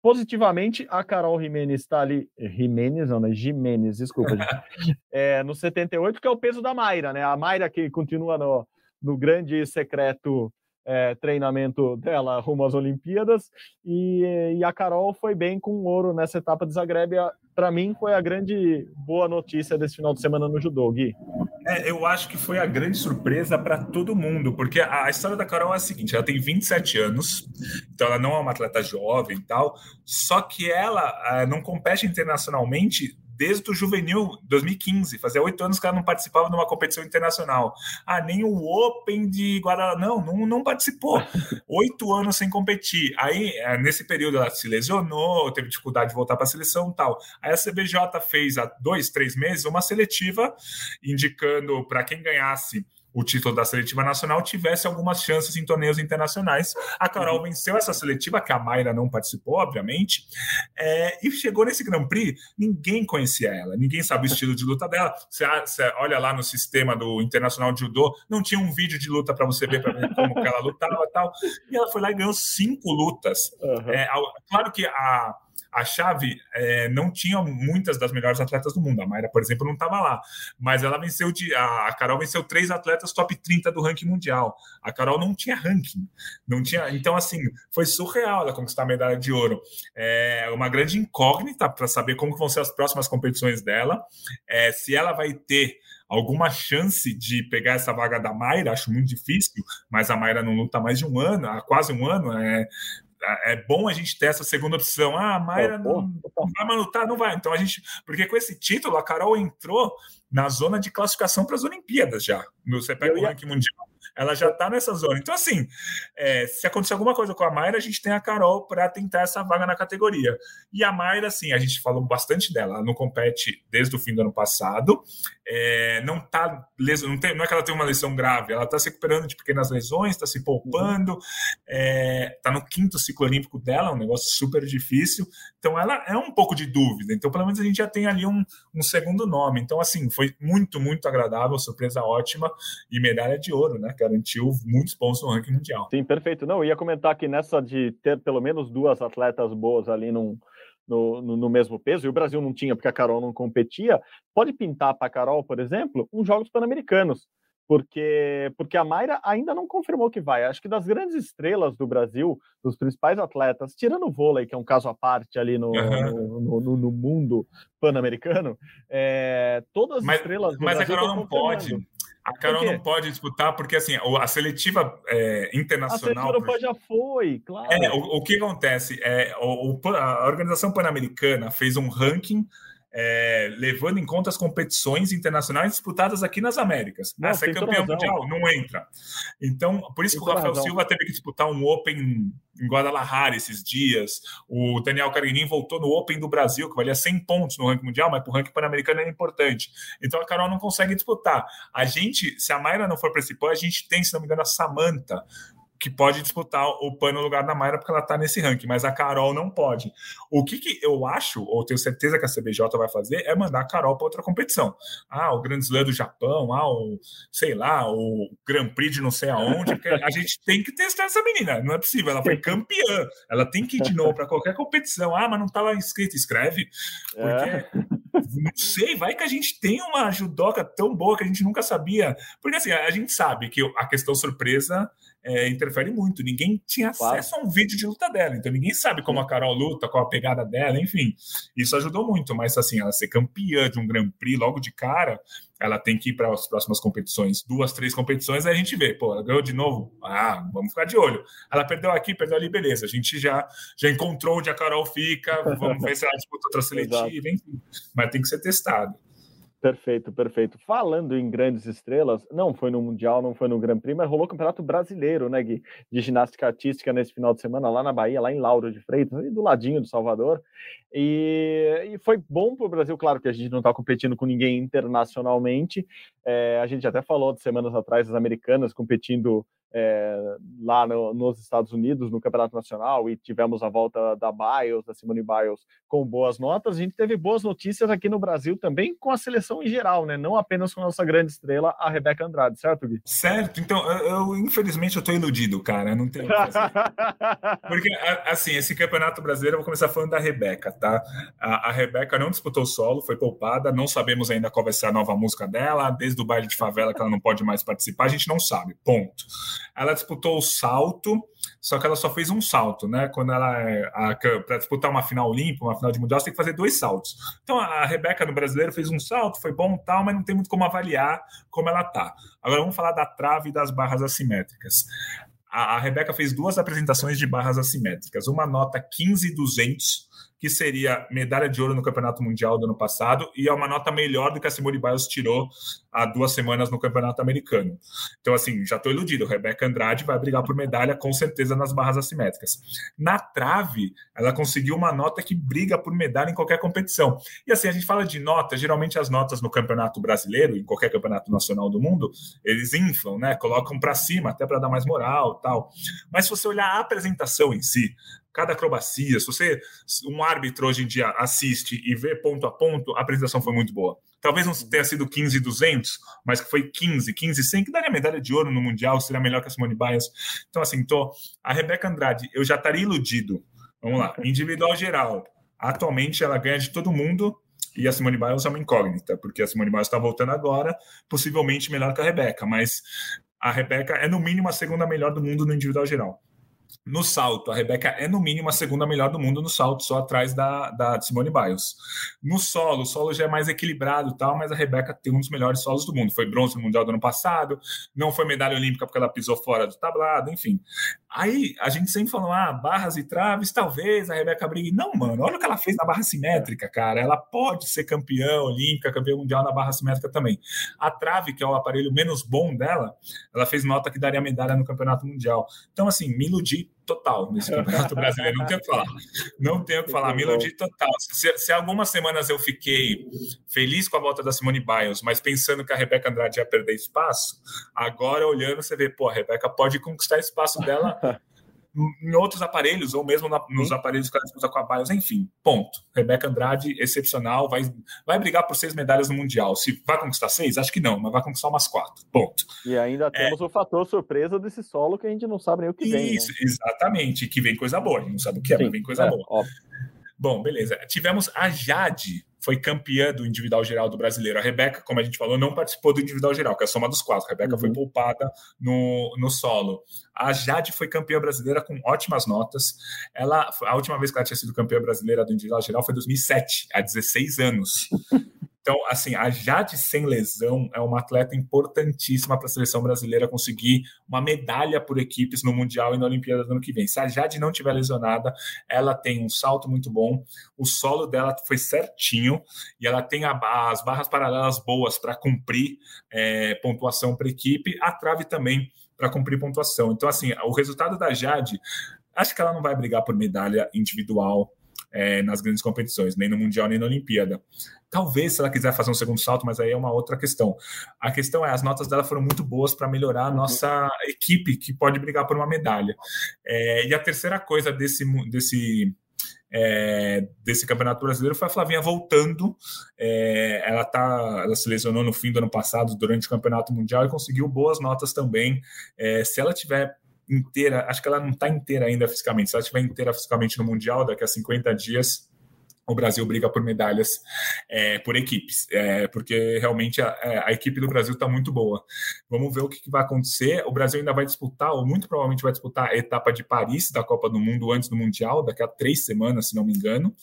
positivamente. A Carol Jimenez está ali, Jimenez, não, né? Jimenez, desculpa, é, no 78, que é o peso da Mayra, né? A Mayra que continua no, no grande secreto é, treinamento dela rumo às Olimpíadas e, e, a Carol foi bem com ouro nessa etapa de Zagreb. Para mim, foi a grande boa notícia desse final de semana no judô, Gui. É, eu acho que foi a grande surpresa para todo mundo, porque a, história da Carol é a seguinte: ela tem 27 anos, então ela não é uma atleta jovem e tal, só que ela é, não compete internacionalmente desde o juvenil 2015. Fazia oito anos que ela não participava de uma competição internacional. Ah, nem o Open de Guadalajara. Não, não, não participou. Oito anos sem competir. Aí, é, nesse período, ela se lesionou, teve dificuldade de voltar para a seleção e tal. Aí a CBJ fez há dois, três meses uma seletiva indicando para quem ganhasse o título da seletiva nacional tivesse algumas chances em torneios internacionais. A Carol uhum. venceu essa seletiva, que a Mayra não participou, obviamente, é, e chegou nesse Grand Prix. Ninguém conhecia ela, ninguém sabe o estilo de luta dela. Você, você olha lá no sistema do Internacional de Judô, não tinha um vídeo de luta para você ver, para ver como que ela lutava e tal. E ela foi lá e ganhou cinco lutas. Uhum. É, claro que a a chave é, não tinha muitas das melhores atletas do mundo. A Mayra, por exemplo, não estava lá. Mas ela venceu de. A Carol venceu três atletas top 30 do ranking mundial. A Carol não tinha ranking. Não tinha. Então, assim, foi surreal ela conquistar a medalha de ouro. É uma grande incógnita para saber como vão ser as próximas competições dela. É, se ela vai ter alguma chance de pegar essa vaga da Mayra, acho muito difícil, mas a Mayra não luta mais de um ano, há quase um ano, é, é bom a gente ter essa segunda opção. Ah, a Mayra não, não vai mais lutar, não vai. Então a gente. Porque com esse título, a Carol entrou na zona de classificação para as Olimpíadas já. Você pega o ranking mundial. Ela já está nessa zona. Então, assim, é, se acontecer alguma coisa com a Mayra, a gente tem a Carol para tentar essa vaga na categoria. E a Mayra, assim, a gente falou bastante dela, ela não compete desde o fim do ano passado, é, não tá não, tem, não é que ela tem uma lesão grave, ela está se recuperando de pequenas lesões, está se poupando, está é, tá no quinto ciclo olímpico dela, um negócio super difícil. Então ela é um pouco de dúvida. Então, pelo menos a gente já tem ali um, um segundo nome. Então, assim, foi muito, muito agradável, surpresa ótima e medalha de ouro, né? Garantiu muitos pontos no ranking mundial. Sim, perfeito. Não, eu ia comentar que nessa de ter pelo menos duas atletas boas ali num, no, no, no, mesmo peso, e o Brasil não tinha porque a Carol não competia, pode pintar para a Carol, por exemplo, uns Jogos Pan-Americanos porque, porque a Mayra ainda não confirmou que vai. Acho que das grandes estrelas do Brasil, dos principais atletas, tirando o vôlei, que é um caso à parte ali no, uhum. no, no, mundo pan-americano, é, todas as mas, estrelas do mas Brasil. Mas a Carol não pode. A Carol não pode disputar porque assim a seletiva é, internacional. A seletiva já foi, claro. É, o, o que acontece é o, a organização pan-americana fez um ranking é, levando em conta as competições internacionais disputadas aqui nas Américas. Não, ah, ser campeão mundial não entra. Então, por isso tem que o Rafael razão. Silva teve que disputar um Open em Guadalajara esses dias. O Daniel Carguinin voltou no Open do Brasil, que valia 100 pontos no ranking mundial, mas para o ranking pan-americano era importante. Então a Carol não consegue disputar. A gente, se a Mayra não for para esse a gente tem, se não me engano, a Samanta que pode disputar o PAN no lugar da Mayra porque ela está nesse ranking, mas a Carol não pode. O que, que, eu acho, ou tenho certeza que a CBJ vai fazer, é mandar a Carol para outra competição. Ah, o Grand Slam do Japão, ah, o, sei lá, o Grand Prix de não sei aonde, porque a gente tem que testar essa menina, não é possível, ela foi campeã, ela tem que ir de novo para qualquer competição. Ah, mas não estava inscrito, escreve, porque... É. Não sei, vai que a gente tem uma judoca tão boa que a gente nunca sabia. Porque assim, a gente sabe que a questão surpresa é, interfere muito. Ninguém tinha acesso claro. a um vídeo de luta dela, então ninguém sabe como a Carol luta, qual a pegada dela, enfim. Isso ajudou muito, mas assim, ela ser campeã de um Grand Prix logo de cara, ela tem que ir para as próximas competições, duas, três competições, aí a gente vê, pô, ela ganhou de novo, ah, vamos ficar de olho. Ela perdeu aqui, perdeu ali, beleza. A gente já, já encontrou onde a Carol fica, vamos ver se ela disputa outra seletiva, enfim. Mas tem que ser testado. Perfeito, perfeito. Falando em grandes estrelas, não foi no Mundial, não foi no Grand Prix, mas rolou o Campeonato Brasileiro, né, Gui? De ginástica artística nesse final de semana lá na Bahia, lá em Lauro de Freitas, do ladinho do Salvador. E, e foi bom para o Brasil, claro que a gente não está competindo com ninguém internacionalmente. É, a gente até falou de semanas atrás as americanas competindo é, lá no, nos Estados Unidos, no Campeonato Nacional, e tivemos a volta da Biles, da Simone Biles, com boas notas. A gente teve boas notícias aqui no Brasil também, com a seleção em geral, né? Não apenas com a nossa grande estrela, a Rebeca Andrade, certo, Gui? Certo. Então, eu, eu infelizmente, eu tô iludido, cara. Não tenho Porque, assim, esse Campeonato Brasileiro, eu vou começar falando da Rebeca, tá? A, a Rebeca não disputou solo, foi poupada, não sabemos ainda qual vai ser a nova música dela, desde o baile de favela que ela não pode mais participar, a gente não sabe, ponto. Ela disputou o salto, só que ela só fez um salto, né? Quando ela para disputar uma final olímpica, uma final de mundial, você tem que fazer dois saltos. Então a Rebeca no brasileiro fez um salto, foi bom tal, mas não tem muito como avaliar como ela tá. Agora vamos falar da trave e das barras assimétricas. A, a Rebeca fez duas apresentações de barras assimétricas, uma nota 15200 que seria medalha de ouro no Campeonato Mundial do ano passado, e é uma nota melhor do que a Simone Biles tirou há duas semanas no Campeonato Americano. Então, assim, já estou iludido. Rebeca Andrade vai brigar por medalha com certeza nas barras assimétricas. Na trave, ela conseguiu uma nota que briga por medalha em qualquer competição. E assim, a gente fala de nota, geralmente as notas no Campeonato Brasileiro, em qualquer campeonato nacional do mundo, eles inflam, né? Colocam para cima, até para dar mais moral tal. Mas se você olhar a apresentação em si, cada acrobacia. Se você, um árbitro hoje em dia assiste e vê ponto a ponto, a apresentação foi muito boa. Talvez não tenha sido 15,200, mas que foi 15, 15, 100, que daria medalha de ouro no Mundial, seria melhor que a Simone Biles. Então, assim, tô, a Rebeca Andrade, eu já estaria iludido. Vamos lá, individual geral. Atualmente ela ganha de todo mundo e a Simone Biles é uma incógnita, porque a Simone Biles está voltando agora, possivelmente melhor que a Rebeca, mas a Rebeca é no mínimo a segunda melhor do mundo no individual geral. No salto, a Rebeca é no mínimo a segunda melhor do mundo no salto, só atrás da, da Simone Biles. No solo, o solo já é mais equilibrado tal, mas a Rebeca tem um dos melhores solos do mundo. Foi bronze no Mundial do ano passado, não foi medalha olímpica porque ela pisou fora do tablado, enfim. Aí a gente sempre falou, ah, barras e traves, talvez a Rebeca brigue. Não, mano, olha o que ela fez na barra simétrica, cara. Ela pode ser campeã olímpica, campeã mundial na barra simétrica também. A trave, que é o aparelho menos bom dela, ela fez nota que daria medalha no campeonato mundial. Então, assim, me iludi total nesse campeonato brasileiro. Não tenho o que falar. Não tenho o que falar. Me iludi total. Se, se, algumas semanas eu fiquei feliz com a volta da Simone Biles, mas pensando que a Rebeca Andrade ia perder espaço, agora olhando você vê, pô, a Rebeca pode conquistar espaço dela em outros aparelhos, ou mesmo na, nos aparelhos que ela disputa com a Bios, enfim, ponto. Rebeca Andrade, excepcional, vai, vai brigar por seis medalhas no Mundial. Se vai conquistar seis, acho que não, mas vai conquistar umas quatro, ponto. E ainda é. temos é... o fator surpresa desse solo que a gente não sabe nem o que Isso, vem. Isso, né? exatamente, que vem coisa boa, a gente não sabe o que é, Sim, mas vem coisa é, boa. Óbvio. Bom, beleza. Tivemos a Jade foi campeã do individual geral do brasileiro. A Rebeca, como a gente falou, não participou do individual geral, que é a soma dos quatro. A Rebeca uhum. foi poupada no, no solo. A Jade foi campeã brasileira com ótimas notas. Ela, a última vez que ela tinha sido campeã brasileira do individual geral foi em 2007, há 16 anos. Então, assim, a Jade sem lesão é uma atleta importantíssima para a seleção brasileira conseguir uma medalha por equipes no Mundial e na Olimpíada do ano que vem. Se a Jade não tiver lesionada, ela tem um salto muito bom, o solo dela foi certinho e ela tem a, as barras paralelas boas para cumprir é, pontuação para equipe, a trave também para cumprir pontuação. Então, assim, o resultado da Jade, acho que ela não vai brigar por medalha individual é, nas grandes competições, nem no Mundial, nem na Olimpíada. Talvez se ela quiser fazer um segundo salto, mas aí é uma outra questão. A questão é, as notas dela foram muito boas para melhorar a nossa equipe, que pode brigar por uma medalha. É, e a terceira coisa desse, desse é, desse Campeonato Brasileiro foi a Flavinha voltando. É, ela, tá, ela se lesionou no fim do ano passado durante o Campeonato Mundial e conseguiu boas notas também. É, se ela tiver inteira, acho que ela não está inteira ainda fisicamente. Se ela estiver inteira fisicamente no Mundial, daqui a 50 dias, o Brasil briga por medalhas é, por equipes, é, porque realmente a, é, a, equipe do Brasil está muito boa. Vamos ver o que, que, vai acontecer. O Brasil ainda vai disputar, ou muito provavelmente vai disputar a etapa de Paris da Copa do Mundo antes do Mundial, daqui a três semanas, se não me engano,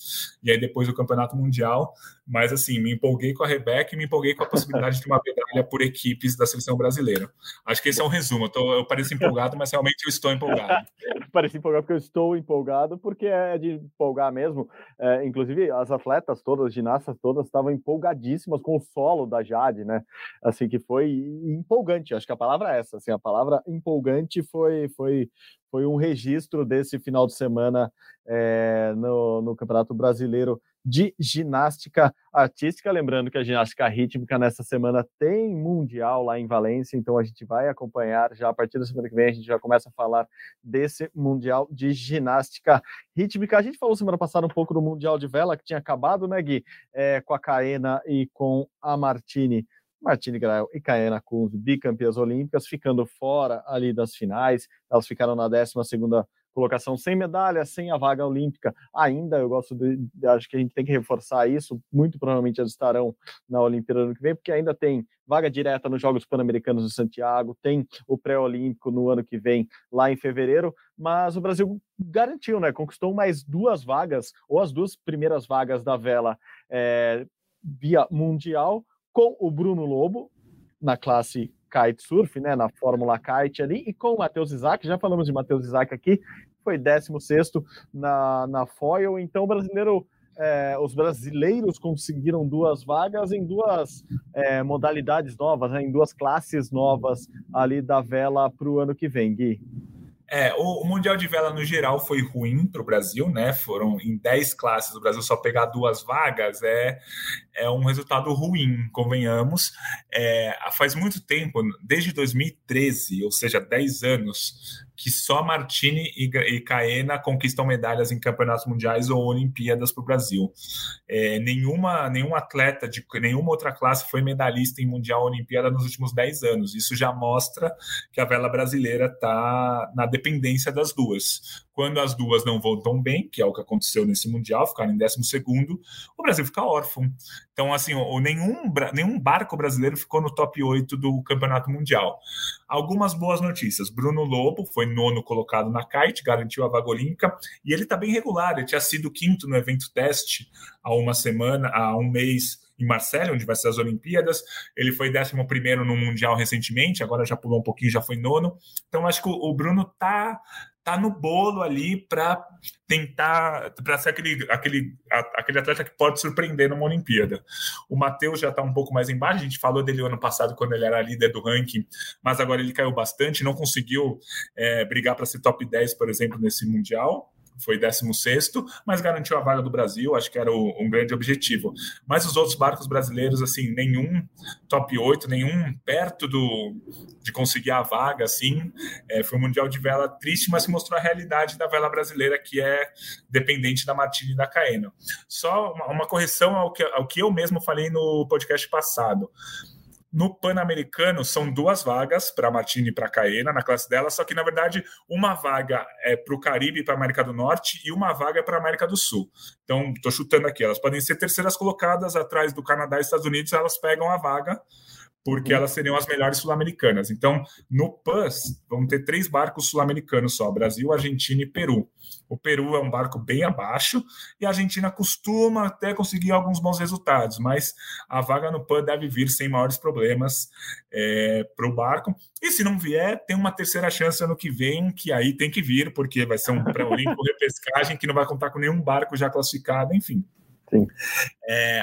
e aí depois o Campeonato Mundial. Mas assim, me empolguei com a Rebeca e me empolguei com a possibilidade de uma medalha por equipes da seleção brasileira. Acho que esse é um resumo. Eu, tô, eu pareço empolgado, mas realmente eu estou empolgado. Parece empolgado porque eu estou empolgado, porque é de empolgar mesmo. É, inclusive, as atletas todas, as ginastas todas, estavam empolgadíssimas com o solo da Jade, né? Assim, que foi empolgante. Acho que a palavra é essa. Assim, a palavra empolgante foi, foi, foi um registro desse final de semana é, no, no Campeonato Brasileiro de ginástica artística. Lembrando que a ginástica rítmica nessa semana tem mundial lá em Valência, então a gente vai acompanhar já a partir da semana que vem. A gente já começa a falar desse mundial de ginástica rítmica. A gente falou semana passada um pouco do mundial de vela que tinha acabado, né, Gui? É, com a Caena e com a Martini. Martini Grael e Caena Kunz, bicampeãs olímpicas, ficando fora ali das finais. Elas ficaram na 12 segunda colocação sem medalha, sem a vaga olímpica. Ainda eu gosto de, acho que a gente tem que reforçar isso. Muito provavelmente eles estarão na Olimpíada ano que vem, porque ainda tem vaga direta nos Jogos Pan-Americanos de Santiago, tem o pré-olímpico no ano que vem, lá em fevereiro. Mas o Brasil garantiu, né? Conquistou mais duas vagas, ou as duas primeiras vagas da vela é, via mundial, com o Bruno Lobo na classe kitesurf, né, na Fórmula Kite ali, e com o Matheus Isaac, já falamos de Matheus Isaac aqui, foi 16 na, na foil, então o brasileiro, é, os brasileiros conseguiram duas vagas em duas é, modalidades novas, né, em duas classes novas ali da vela para o ano que vem, Gui. É, o, o, Mundial de Vela no geral foi ruim para o Brasil, né? Foram em 10 classes, o Brasil só pegar duas vagas é, é um resultado ruim, convenhamos. É, faz muito tempo, desde 2013, ou seja, 10 anos, que só Martini e, e Caena conquistam medalhas em campeonatos mundiais ou Olimpíadas para o Brasil. É, nenhuma, nenhum atleta de nenhuma outra classe foi medalhista em Mundial ou Olimpíada nos últimos 10 anos. Isso já mostra que a vela brasileira está na dependência das duas. Quando as duas não vão tão bem, que é o que aconteceu nesse Mundial, ficaram em 12, o Brasil fica órfão. Então, assim, nenhum, nenhum barco brasileiro ficou no top 8 do Campeonato Mundial. Algumas boas notícias. Bruno Lobo foi nono colocado na kite, garantiu a vaga olímpica, e ele está bem regular. Ele tinha sido quinto no evento teste há uma semana, há um mês em Marseille, onde vai ser as Olimpíadas. Ele foi 11 no Mundial recentemente, agora já pulou um pouquinho, já foi nono. Então, acho que o Bruno tá, tá no bolo ali para tentar para ser aquele, aquele, aquele atleta que pode surpreender numa Olimpíada. O Matheus já está um pouco mais embaixo, a gente falou dele ano passado quando ele era líder do ranking, mas agora ele caiu bastante, não conseguiu é, brigar para ser top 10, por exemplo, nesse Mundial foi 16, mas garantiu a vaga do Brasil, acho que era o, um grande objetivo. Mas os outros barcos brasileiros, assim, nenhum top 8, nenhum perto do, de conseguir a vaga, assim. É, foi um Mundial de Vela triste, mas mostrou a realidade da vela brasileira, que é dependente da Martini e da Caena. Só uma, uma correção ao que, ao que eu mesmo falei no podcast passado. No Pan-Americano, são duas vagas para Martini e para Caena na classe dela, só que, na verdade, uma vaga é para o Caribe e para a América do Norte e uma vaga é para a América do Sul. Então, estou chutando aqui, elas podem ser terceiras colocadas atrás do Canadá e Estados Unidos, elas pegam a vaga porque elas seriam as melhores sul-americanas. Então, no PAS, vamos ter três barcos sul-americanos só: Brasil, Argentina e Peru. O Peru é um barco bem abaixo e a Argentina costuma até conseguir alguns bons resultados, mas a vaga no PAN deve vir sem maiores problemas é, para o barco. E se não vier, tem uma terceira chance ano que vem, que aí tem que vir, porque vai ser um pré-olímpico repescagem que não vai contar com nenhum barco já classificado, enfim. Sim. É,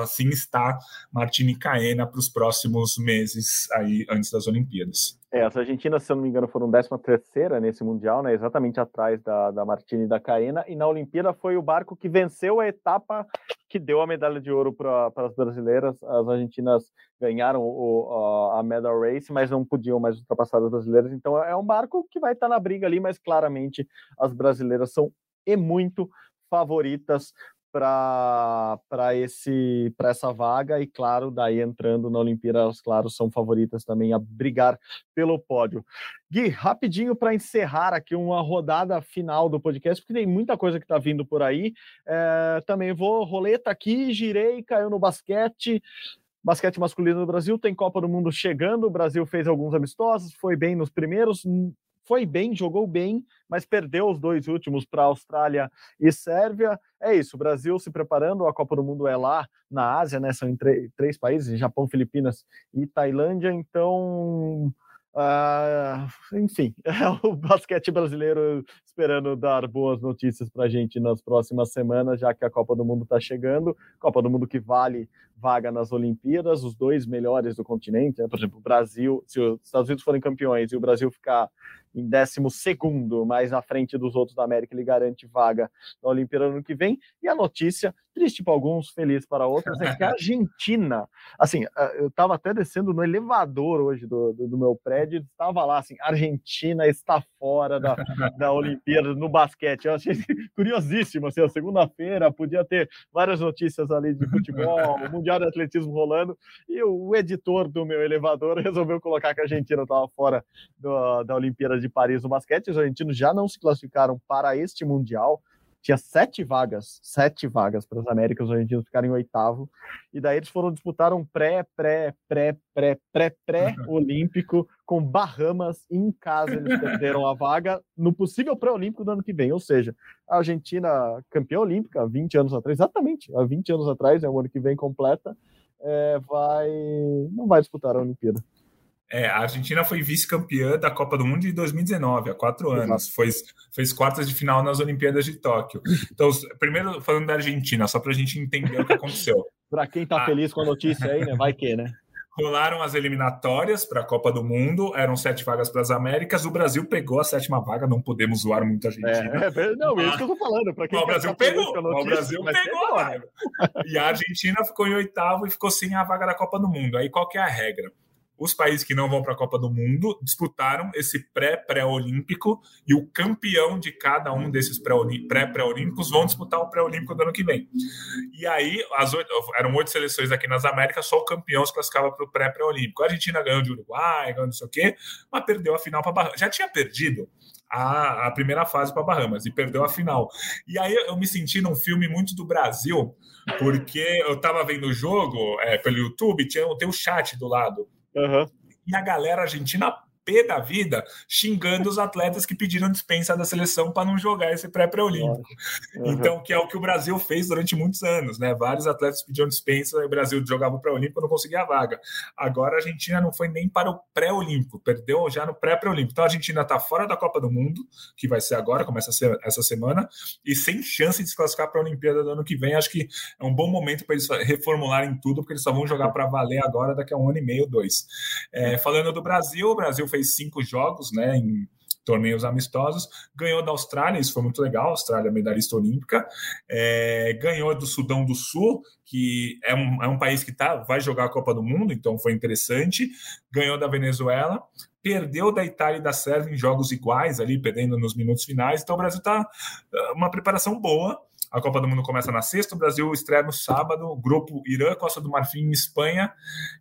assim está Martini Caena para os próximos meses aí antes das Olimpíadas. É, as Argentinas, se eu não me engano, foram 13 terceira nesse Mundial, né, exatamente atrás da, da Martini e da Caena, e na Olimpíada foi o barco que venceu a etapa que deu a medalha de ouro para as brasileiras. As argentinas ganharam o, a, a medal race, mas não podiam mais ultrapassar as brasileiras, então é um barco que vai estar na briga ali, mas claramente as brasileiras são e muito favoritas para esse para essa vaga e claro daí entrando na Olimpíada elas claro são favoritas também a brigar pelo pódio. Gui rapidinho para encerrar aqui uma rodada final do podcast porque tem muita coisa que está vindo por aí. É, também vou roleta aqui girei caiu no basquete. Basquete masculino no Brasil tem Copa do Mundo chegando o Brasil fez alguns amistosos foi bem nos primeiros foi bem, jogou bem, mas perdeu os dois últimos para Austrália e Sérvia. É isso, o Brasil se preparando, a Copa do Mundo é lá na Ásia, né? São em três países: Japão, Filipinas e Tailândia. Então, Uh, enfim, é o basquete brasileiro esperando dar boas notícias para a gente nas próximas semanas, já que a Copa do Mundo está chegando. Copa do Mundo que vale vaga nas Olimpíadas, os dois melhores do continente, né? por exemplo, o Brasil, se os Estados Unidos forem campeões e o Brasil ficar em 12, mais na frente dos outros da América, ele garante vaga na Olimpíada no ano que vem. E a notícia, triste para alguns, feliz para outros, é que a Argentina, assim, eu estava até descendo no elevador hoje do, do, do meu prédio, estava lá assim: Argentina está fora da, da Olimpíada no basquete. Eu achei curiosíssimo, assim, segunda-feira podia ter várias notícias ali de futebol, o Mundial de Atletismo rolando, e o editor do meu elevador resolveu colocar que a Argentina estava fora do, da Olimpíada de Paris no basquete. Os argentinos já não se classificaram para este Mundial. Tinha sete vagas, sete vagas para as Américas, os argentinos ficaram em oitavo. E daí eles foram disputar um pré, pré, pré, pré, pré, pré-olímpico com Bahamas. em casa eles perderam a vaga no possível pré-olímpico do ano que vem. Ou seja, a Argentina campeã olímpica 20 anos atrás, exatamente, há 20 anos atrás, é o ano que vem completa, é, vai não vai disputar a Olimpíada. É, a Argentina foi vice-campeã da Copa do Mundo de 2019, há quatro anos. Foi, fez quartas de final nas Olimpíadas de Tóquio. Então, primeiro falando da Argentina, só para a gente entender o que aconteceu. para quem está ah. feliz com a notícia aí, né? Vai que, né? Rolaram as eliminatórias para a Copa do Mundo, eram sete vagas para as Américas. O Brasil pegou a sétima vaga, não podemos zoar muito a Argentina. É, é, não, é isso que eu tô falando. Quem o Brasil pegou, notícia, o Brasil pegou a vaga. E a Argentina ficou em oitavo e ficou sem a vaga da Copa do Mundo. Aí qual que é a regra? Os países que não vão para a Copa do Mundo disputaram esse pré-pré-olímpico e o campeão de cada um desses pré-pré-olímpicos vão disputar o pré-olímpico do ano que vem. E aí, as oito, eram oito seleções aqui nas Américas, só o campeão se classificava para o pré-pré-olímpico. A Argentina ganhou de Uruguai, ganhou não sei o quê, mas perdeu a final para Já tinha perdido a, a primeira fase para Bahamas e perdeu a final. E aí eu me senti num filme muito do Brasil, porque eu estava vendo o jogo é, pelo YouTube, tinha, tem o chat do lado. Uhum. E a galera argentina pé da vida xingando os atletas que pediram dispensa da seleção para não jogar esse pré-pré-olímpico. Uhum. Então, que é o que o Brasil fez durante muitos anos, né? Vários atletas pediam dispensa, o Brasil jogava o pré-olímpico não conseguia a vaga. Agora a Argentina não foi nem para o pré-olímpico, perdeu já no pré-pré-olímpico. Então a Argentina está fora da Copa do Mundo, que vai ser agora, começa essa semana, e sem chance de se classificar para a Olimpíada do ano que vem. Acho que é um bom momento para eles reformularem tudo, porque eles só vão jogar para valer agora daqui a um ano e meio, dois. É, falando do Brasil, o Brasil fez cinco jogos, né, em torneios amistosos, ganhou da Austrália, isso foi muito legal, Austrália medalhista olímpica, é, ganhou do Sudão do Sul, que é um, é um país que tá, vai jogar a Copa do Mundo, então foi interessante, ganhou da Venezuela, perdeu da Itália e da Sérvia em jogos iguais ali, perdendo nos minutos finais, então o Brasil está uma preparação boa, a Copa do Mundo começa na sexta, o Brasil estreia no sábado, grupo Irã, Costa do Marfim e Espanha.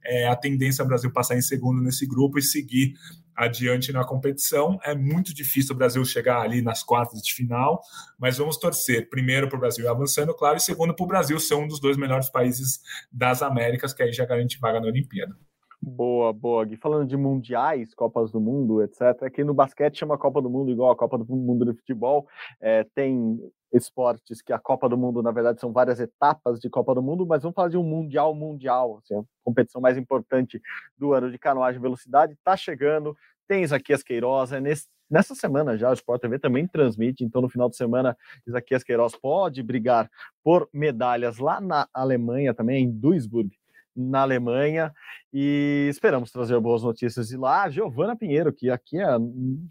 É, a tendência é o Brasil passar em segundo nesse grupo e seguir adiante na competição. É muito difícil o Brasil chegar ali nas quartas de final, mas vamos torcer primeiro para o Brasil avançando, claro, e segundo para o Brasil ser um dos dois melhores países das Américas, que aí já garante vaga na Olimpíada. Boa, boa. Gui, falando de mundiais, Copas do Mundo, etc., aqui no basquete chama Copa do Mundo igual a Copa do Mundo de futebol. É, tem esportes que a Copa do Mundo, na verdade, são várias etapas de Copa do Mundo, mas vamos falar de um Mundial Mundial, assim, a competição mais importante do ano de canoagem velocidade, está chegando, tem Isaquias Queiroz, é nesse, nessa semana já o Sport TV também transmite, então no final de semana Isaquias Queiroz pode brigar por medalhas lá na Alemanha também, em Duisburg, na Alemanha e esperamos trazer boas notícias de lá. Giovana Pinheiro, que aqui é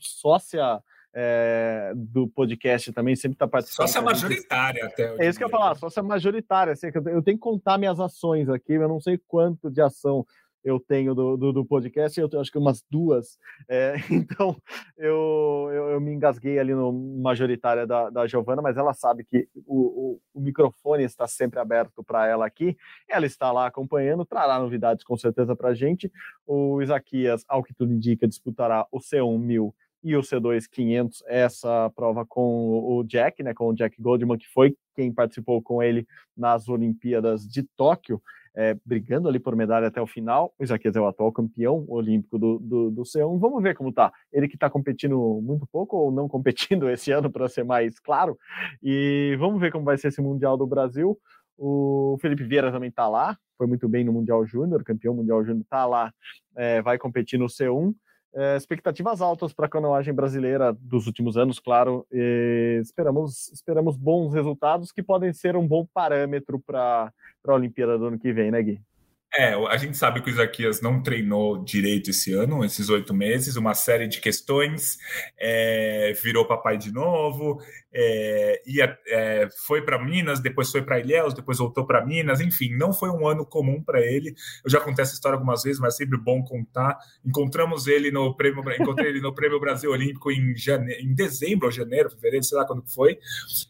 sócia é, do podcast também, sempre está participando. Sócia majoritária até. É isso que eu ia falar, sócia majoritária. Assim, eu tenho que contar minhas ações aqui, eu não sei quanto de ação eu tenho do, do, do podcast, eu acho que umas duas. É, então, eu, eu, eu, me engasguei ali no majoritária da, da Giovana, mas ela sabe que o, o, o microfone está sempre aberto para ela aqui. Ela está lá acompanhando, trará novidades com certeza para a gente. O Isaquias, ao que tudo indica, disputará o C1 1000 e o C2 500, essa prova com o Jack, né, com o Jack Goldman, que foi quem participou com ele nas Olimpíadas de Tóquio, é, brigando ali por medalha até o final. O Isaquias é o atual campeão olímpico do, do, do C1. Vamos ver como tá. Ele que está competindo muito pouco ou não competindo esse ano, para ser mais claro. E vamos ver como vai ser esse Mundial do Brasil. O Felipe Vieira também está lá, foi muito bem no Mundial Júnior, campeão mundial júnior, está lá, é, vai competir no C1. É, expectativas altas para a canoagem brasileira dos últimos anos, claro. esperamos, esperamos bons resultados que podem ser um bom parâmetro para a Olimpíada do ano que vem, né, Gui? É, a gente sabe que o Isaquias não treinou direito esse ano, esses oito meses, uma série de questões, é, virou papai de novo, é, ia, é, foi para Minas, depois foi para Ilhéus, depois voltou para Minas, enfim, não foi um ano comum para ele. Eu já contei essa história algumas vezes, mas é sempre bom contar. Encontramos ele no prêmio, encontrei ele no Prêmio Brasil Olímpico em, jane... em dezembro ou janeiro, fevereiro, sei lá quando foi.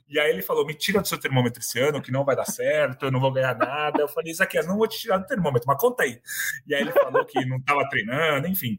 E aí ele falou: me tira do seu termômetro esse ano, que não vai dar certo, eu não vou ganhar nada. Eu falei, Isaquias, não vou te tirar do termômetro termômetro, mas conta aí. E aí ele falou que não estava treinando, enfim.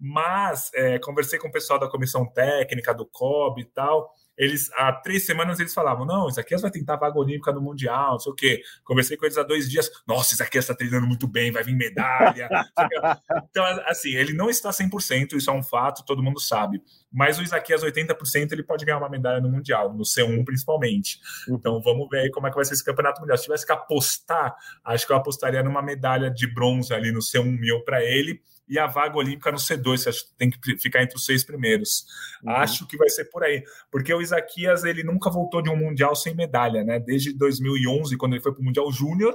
Mas é, conversei com o pessoal da comissão técnica, do COB e tal eles há três semanas eles falavam: não, Isaquias vai tentar vaga olímpica no Mundial, não sei o quê. Conversei com eles há dois dias, nossa, Isaquias está treinando muito bem, vai vir medalha. então, assim, ele não está 100%, isso é um fato, todo mundo sabe. Mas o Isaquias, 80%, ele pode ganhar uma medalha no Mundial, no C1 principalmente. Então vamos ver aí como é que vai ser esse campeonato mundial. Se tivesse que apostar, acho que eu apostaria numa medalha de bronze ali no C1 mil para ele e a vaga olímpica no C2, você tem que ficar entre os seis primeiros. Uhum. Acho que vai ser por aí, porque o Isaquias ele nunca voltou de um mundial sem medalha, né? Desde 2011, quando ele foi para o Mundial Júnior,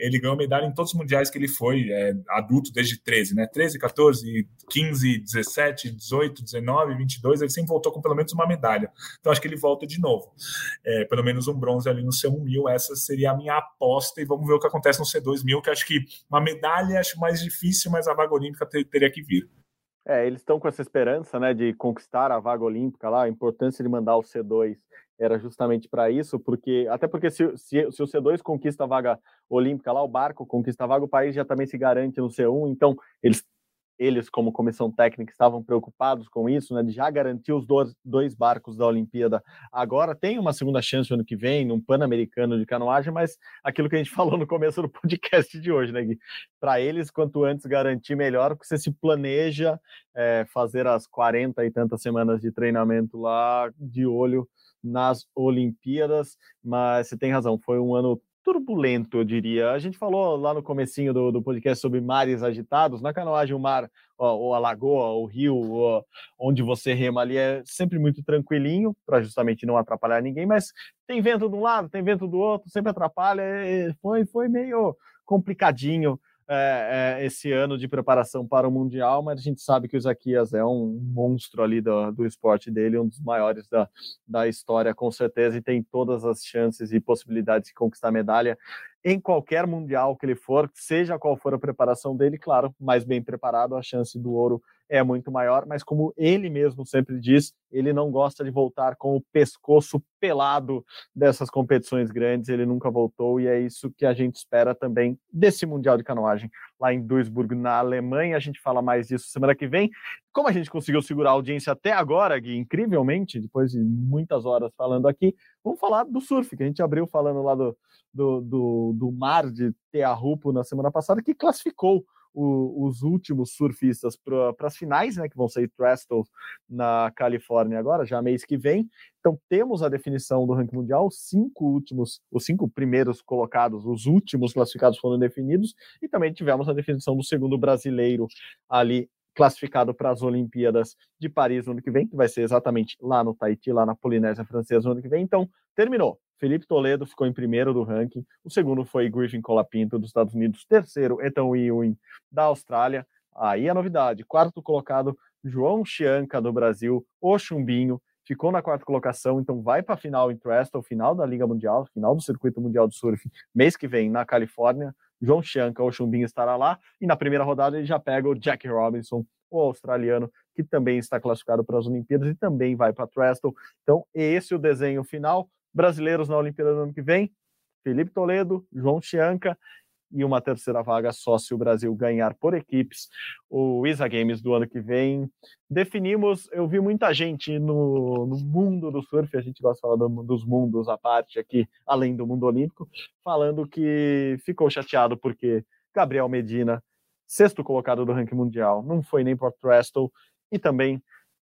ele ganhou medalha em todos os mundiais que ele foi, é, adulto desde 13, né? 13, 14, 15, 17, 18, 19, 22, ele sempre voltou com pelo menos uma medalha. Então acho que ele volta de novo. É, pelo menos um bronze ali no C1000, essa seria a minha aposta e vamos ver o que acontece no C2000, que acho que uma medalha acho mais difícil, mas a vaga olímpica ter, teria que vir. É, eles estão com essa esperança, né, de conquistar a vaga olímpica lá, a importância de mandar o C2 era justamente para isso, porque até porque se, se, se, o C2 conquista a vaga olímpica lá, o barco conquista a vaga, o país já também se garante no C1, então eles eles, como comissão técnica, estavam preocupados com isso, né, de já garantir os dois, dois barcos da Olimpíada. Agora tem uma segunda chance no ano que vem, num Pan-Americano de canoagem, mas aquilo que a gente falou no começo do podcast de hoje, né, Gui? Para eles, quanto antes garantir, melhor, porque você se planeja é, fazer as 40 e tantas semanas de treinamento lá de olho nas Olimpíadas, mas você tem razão, foi um ano turbulento, eu diria. A gente falou lá no comecinho do, do podcast sobre mares agitados. Na canoagem, o mar, ou a lagoa, o rio, onde você rema ali é sempre muito tranquilinho, para justamente não atrapalhar ninguém, mas tem vento de um lado, tem vento do outro, sempre atrapalha. Foi, foi meio complicadinho é, é, esse ano de preparação para o Mundial, mas a gente sabe que o Isaquias é um monstro ali do, do esporte dele, um dos maiores da, da história, com certeza, e tem todas as chances e possibilidades de conquistar medalha em qualquer Mundial que ele for, seja qual for a preparação dele, claro, mais bem preparado, a chance do ouro é muito maior, mas como ele mesmo sempre diz, ele não gosta de voltar com o pescoço pelado dessas competições grandes, ele nunca voltou e é isso que a gente espera também desse Mundial de Canoagem lá em Duisburg, na Alemanha. A gente fala mais disso semana que vem. Como a gente conseguiu segurar a audiência até agora, Gui, incrivelmente, depois de muitas horas falando aqui, vamos falar do surf, que a gente abriu falando lá do, do, do, do mar de Teahupo na semana passada, que classificou o, os últimos surfistas para as finais, né, que vão ser Trestles na Califórnia agora, já mês que vem. Então temos a definição do ranking mundial, os cinco últimos, os cinco primeiros colocados, os últimos classificados foram definidos, e também tivemos a definição do segundo brasileiro ali classificado para as Olimpíadas de Paris no ano que vem, que vai ser exatamente lá no Tahiti, lá na Polinésia Francesa no ano que vem. Então, terminou. Felipe Toledo ficou em primeiro do ranking. O segundo foi Griffin Colapinto, dos Estados Unidos. Terceiro, Ethan Ewing, da Austrália. Aí a novidade. Quarto colocado, João Chianca, do Brasil. O Chumbinho ficou na quarta colocação, então vai para a final em Trestle, final da Liga Mundial, final do Circuito Mundial de Surf, mês que vem na Califórnia. João Chianca, o Chumbinho, estará lá. E na primeira rodada ele já pega o Jack Robinson, o australiano, que também está classificado para as Olimpíadas e também vai para Trestle. Então, esse é o desenho final brasileiros na Olimpíada do ano que vem, Felipe Toledo, João Chianca e uma terceira vaga só se o Brasil ganhar por equipes o ISA Games do ano que vem. Definimos, eu vi muita gente no, no mundo do surf, a gente gosta de falar do, dos mundos à parte aqui, além do mundo olímpico, falando que ficou chateado porque Gabriel Medina, sexto colocado do ranking mundial, não foi nem para Trestle e também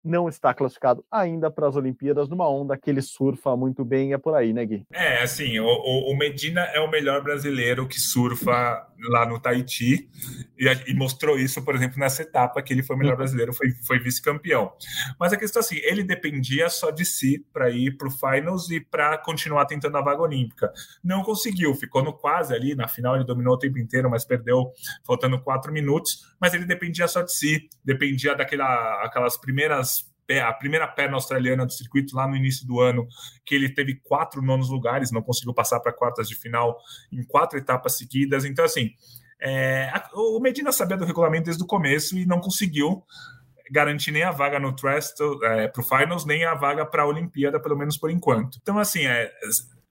não está classificado ainda para as Olimpíadas, numa onda que ele surfa muito bem, é por aí, né, Gui? É, assim, o, o Medina é o melhor brasileiro que surfa lá no Tahiti, e, e, mostrou isso, por exemplo, nessa etapa que ele foi o melhor brasileiro, foi, foi vice-campeão. Mas a questão é assim, ele dependia só de si para ir para o Finals e para continuar tentando a vaga olímpica. Não conseguiu, ficou no quase ali, na final ele dominou o tempo inteiro, mas perdeu faltando quatro minutos, mas ele dependia só de si, dependia daquela, aquelas primeiras a primeira perna australiana do circuito lá no início do ano, que ele teve quatro nonos lugares, não conseguiu passar para quartas de final em quatro etapas seguidas. Então, assim, é, o Medina sabia do regulamento desde o começo e não conseguiu garantir nem a vaga no Trust é, para o Finals, nem a vaga para a Olimpíada, pelo menos por enquanto. Então, assim, é,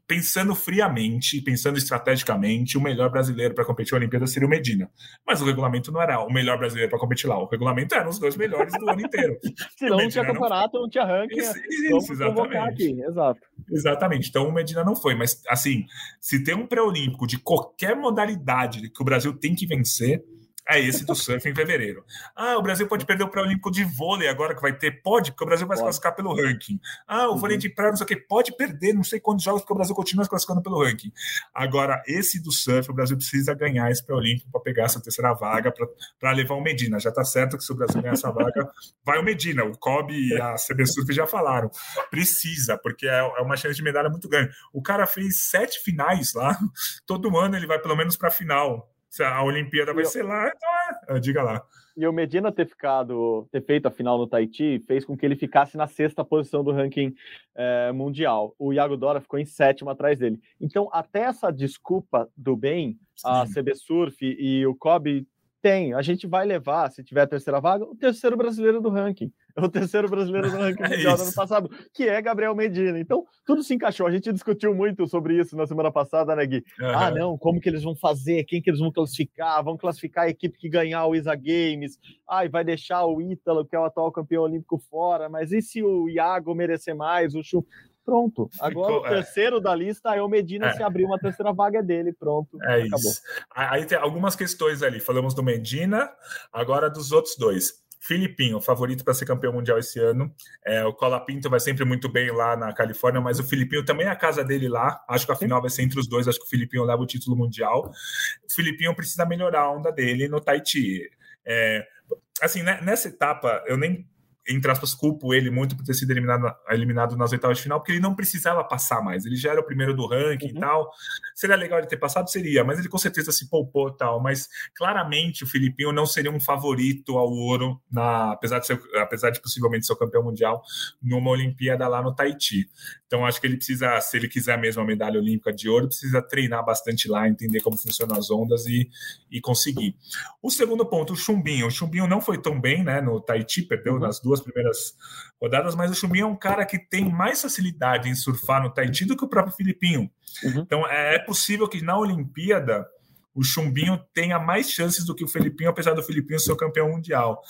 pensando friamente, pensando estrategicamente, o melhor brasileiro para competir na Olimpíada seria o Medina. Mas o regulamento não era o melhor brasileiro para competir lá. O regulamento era os dois melhores do ano inteiro. Se não, tinha campeonato, não, não tinha ranking. Isso, isso exatamente. Exato. Exatamente. Então o Medina não foi. Mas, assim, se tem um pré-olímpico de qualquer modalidade que o Brasil tem que vencer, é esse do surf em fevereiro. Ah, o Brasil pode perder o pré-olímpico de vôlei agora que vai ter? Pode, porque o Brasil vai se classificar pelo ranking. Ah, o vôlei uhum. de praia, não sei o que, pode perder não sei quantos jogos, porque o Brasil continua se classificando pelo ranking. Agora, esse do surf, o Brasil precisa ganhar esse pré-olímpico para pegar essa terceira vaga, para levar o Medina. Já está certo que se o Brasil ganhar essa vaga, vai o Medina. O Kobe e a CB Surf já falaram. Precisa, porque é, é uma chance de medalha muito grande. O cara fez sete finais lá, todo ano ele vai pelo menos para a final a Olimpíada vai ser lá, então é, diga lá. E o Medina ter ficado, ter feito a final no Tahiti fez com que ele ficasse na sexta posição do ranking é, mundial. O Iago Dora ficou em sétimo atrás dele. Então, até essa desculpa do bem, Sim. a CB Surf e o Kobe tem. A gente vai levar, se tiver a terceira vaga, o terceiro brasileiro do ranking. É o terceiro brasileiro no ranking é mundial do ano passado, que é Gabriel Medina. Então, tudo se encaixou. A gente discutiu muito sobre isso na semana passada, né, Gui? Uhum. Ah, não, como que eles vão fazer? Quem que eles vão classificar? Vão classificar a equipe que ganhar o Isa Games? Ai, vai deixar o Ítalo, que é o atual campeão olímpico, fora. Mas e se o Iago merecer mais? O Chu... Pronto. Agora Ficou, o é. terceiro é. da lista é o Medina. É. Se abrir uma terceira vaga é dele, pronto. É acabou. isso. Aí tem algumas questões ali. Falamos do Medina, agora dos outros dois. Filipinho, favorito para ser campeão mundial esse ano. É, o Colapinto vai sempre muito bem lá na Califórnia, mas o Filipinho também é a casa dele lá. Acho que a final vai ser entre os dois. Acho que o Filipinho leva o título mundial. O Filipinho precisa melhorar a onda dele no Tahiti. É, assim, né, nessa etapa, eu nem entre aspas, culpo ele muito por ter sido eliminado, eliminado nas oitavas de final, porque ele não precisava passar mais. Ele já era o primeiro do ranking uhum. e tal. Seria legal ele ter passado? Seria, mas ele com certeza se poupou tal. Mas claramente o Filipinho não seria um favorito ao ouro, na, apesar, de ser, apesar de possivelmente ser o campeão mundial, numa Olimpíada lá no Tahiti. Então acho que ele precisa, se ele quiser mesmo a medalha olímpica de ouro, precisa treinar bastante lá, entender como funcionam as ondas e, e conseguir. O segundo ponto, o Chumbinho. O Chumbinho não foi tão bem né, no Tahiti, perdeu uhum. nas duas primeiras rodadas, mas o Chumbinho é um cara que tem mais facilidade em surfar no Tahiti do que o próprio Filipinho. Uhum. Então é, é possível que na Olimpíada o Chumbinho tenha mais chances do que o Filipinho, apesar do Filipinho ser o campeão mundial.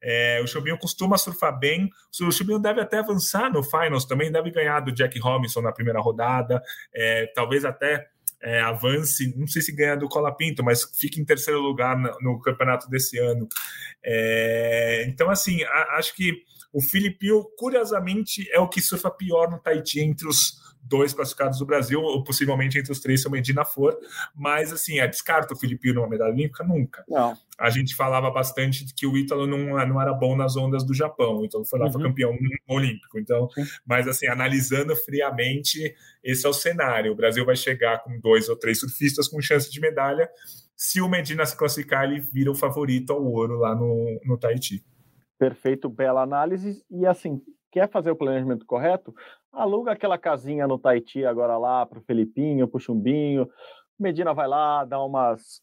É, o Chumbinho costuma surfar bem, o Chumbinho deve até avançar no Finals, também deve ganhar do Jack Robinson na primeira rodada, é, talvez até é, avance, não sei se ganha do Colapinto, mas fique em terceiro lugar no, no campeonato desse ano. É, então, assim, a, acho que o Filipinho, curiosamente, é o que surfa pior no Tahiti entre os dois classificados do Brasil, ou possivelmente entre os três se o Medina for, mas assim, é descarta o Filipinho numa medalha olímpica? Nunca. Não. A gente falava bastante que o Ítalo não, não era bom nas ondas do Japão, o Ítalo foi lá, uhum. foi campeão olímpico, então, mas assim, analisando friamente, esse é o cenário, o Brasil vai chegar com dois ou três surfistas com chance de medalha, se o Medina se classificar, ele vira o favorito ao ouro lá no, no Tahiti. Perfeito, bela análise. E assim, quer fazer o planejamento correto? Aluga aquela casinha no Tahiti agora lá para o Felipinho, para o Chumbinho. Medina vai lá, dá umas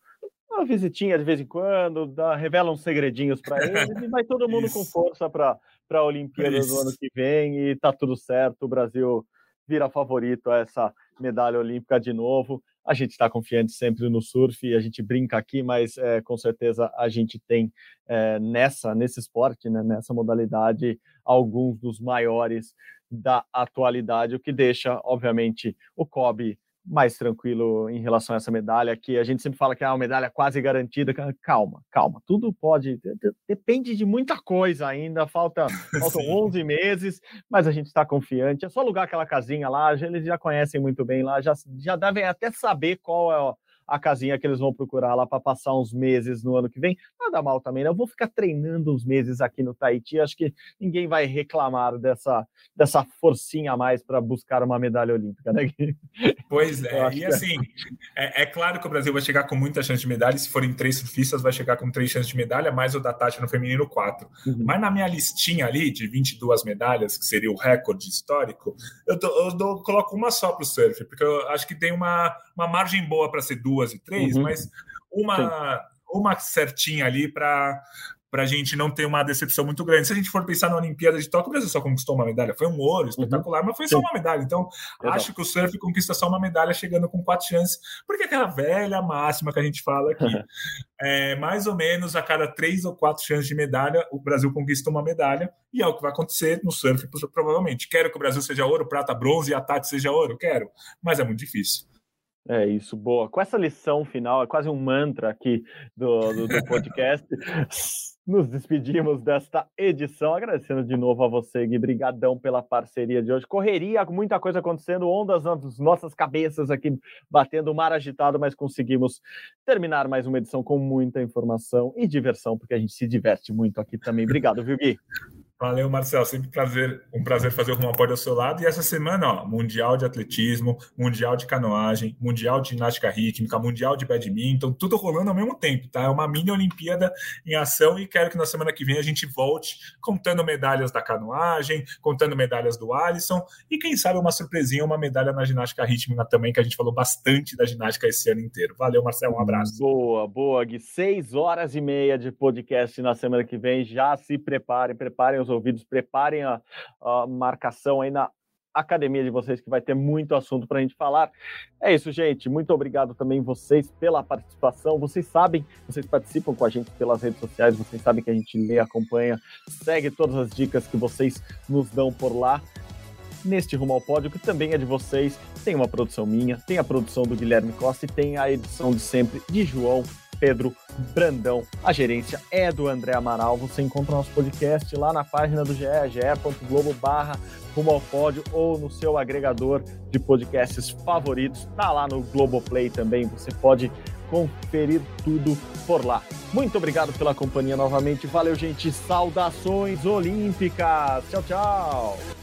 uma visitinha de vez em quando, dá, revela uns segredinhos para eles e vai todo mundo com força para a Olimpíada do ano que vem e tá tudo certo. O Brasil vira favorito a essa medalha olímpica de novo. A gente está confiante sempre no surf, a gente brinca aqui, mas é, com certeza a gente tem é, nessa nesse esporte, né, nessa modalidade, alguns dos maiores da atualidade, o que deixa, obviamente, o Kobe mais tranquilo em relação a essa medalha, que a gente sempre fala que é uma medalha quase garantida. Calma, calma, tudo pode, depende de muita coisa ainda, falta, faltam 11 meses, mas a gente está confiante. É só alugar aquela casinha lá, eles já conhecem muito bem lá, já, já devem até saber qual é a casinha que eles vão procurar lá para passar uns meses no ano que vem. Nada mal também, né? Eu vou ficar treinando uns meses aqui no Tahiti, acho que ninguém vai reclamar dessa, dessa forcinha a mais para buscar uma medalha olímpica, né? Pois é, e é assim, é, é, claro que o Brasil vai chegar com muita chance de medalha, se forem três surfistas, vai chegar com três chances de medalha, mais o da Tati no feminino, quatro. Uhum. Mas na minha listinha ali, de 22 medalhas, que seria o recorde histórico, eu, eu coloco uma só para o surf, porque eu acho que tem uma, uma margem boa para ser duas duas e três, uhum. mas uma, uma certinha ali para para a gente não ter uma decepção muito grande. Se a gente for pensar na Olimpíada de Tóquio, o Brasil só conquistou uma medalha. Foi um ouro uhum. espetacular, uhum. mas foi só uma medalha. Então, Exato. acho que o surf conquista só uma medalha chegando com quatro chances, porque é aquela velha máxima que a gente fala aqui. é, mais ou menos a cada três ou quatro chances de medalha, o Brasil conquista uma medalha, e é o que vai acontecer no surf, provavelmente. Quero que o Brasil seja ouro, prata, bronze e a Tati seja ouro? Quero, mas é muito difícil. É isso, boa. Com essa lição final, é quase um mantra aqui do, do, do podcast. Nos despedimos desta edição, agradecendo de novo a você, Gui. Brigadão pela parceria de hoje. Correria, muita coisa acontecendo, ondas nas nossas cabeças aqui, batendo o mar agitado, mas conseguimos terminar mais uma edição com muita informação e diversão, porque a gente se diverte muito aqui também. Obrigado, viu, Gui? Valeu, Marcel. Sempre prazer, um prazer fazer o Rumo Pode ao seu lado. E essa semana, ó, Mundial de Atletismo, Mundial de Canoagem, Mundial de Ginástica Rítmica, Mundial de Badminton, tudo rolando ao mesmo tempo, tá? É uma mini Olimpíada em ação e quero que na semana que vem a gente volte contando medalhas da canoagem, contando medalhas do Alisson e quem sabe uma surpresinha, uma medalha na ginástica rítmica também, que a gente falou bastante da ginástica esse ano inteiro. Valeu, Marcel. Um abraço. Boa, boa, Gui. Seis horas e meia de podcast na semana que vem. Já se preparem, preparem os os ouvidos, preparem a, a marcação aí na academia de vocês, que vai ter muito assunto para a gente falar. É isso, gente. Muito obrigado também vocês pela participação. Vocês sabem, vocês participam com a gente pelas redes sociais, vocês sabem que a gente lê, acompanha, segue todas as dicas que vocês nos dão por lá. Neste Rumo ao Pódio, que também é de vocês, tem uma produção minha, tem a produção do Guilherme Costa e tem a edição de sempre de João Pedro Brandão. A gerência é do André Amaral. Você encontra nosso podcast lá na página do GE, ge.globo barra rumo ao pódio ou no seu agregador de podcasts favoritos. Tá lá no Globoplay também. Você pode conferir tudo por lá. Muito obrigado pela companhia novamente. Valeu, gente. Saudações olímpicas. Tchau, tchau.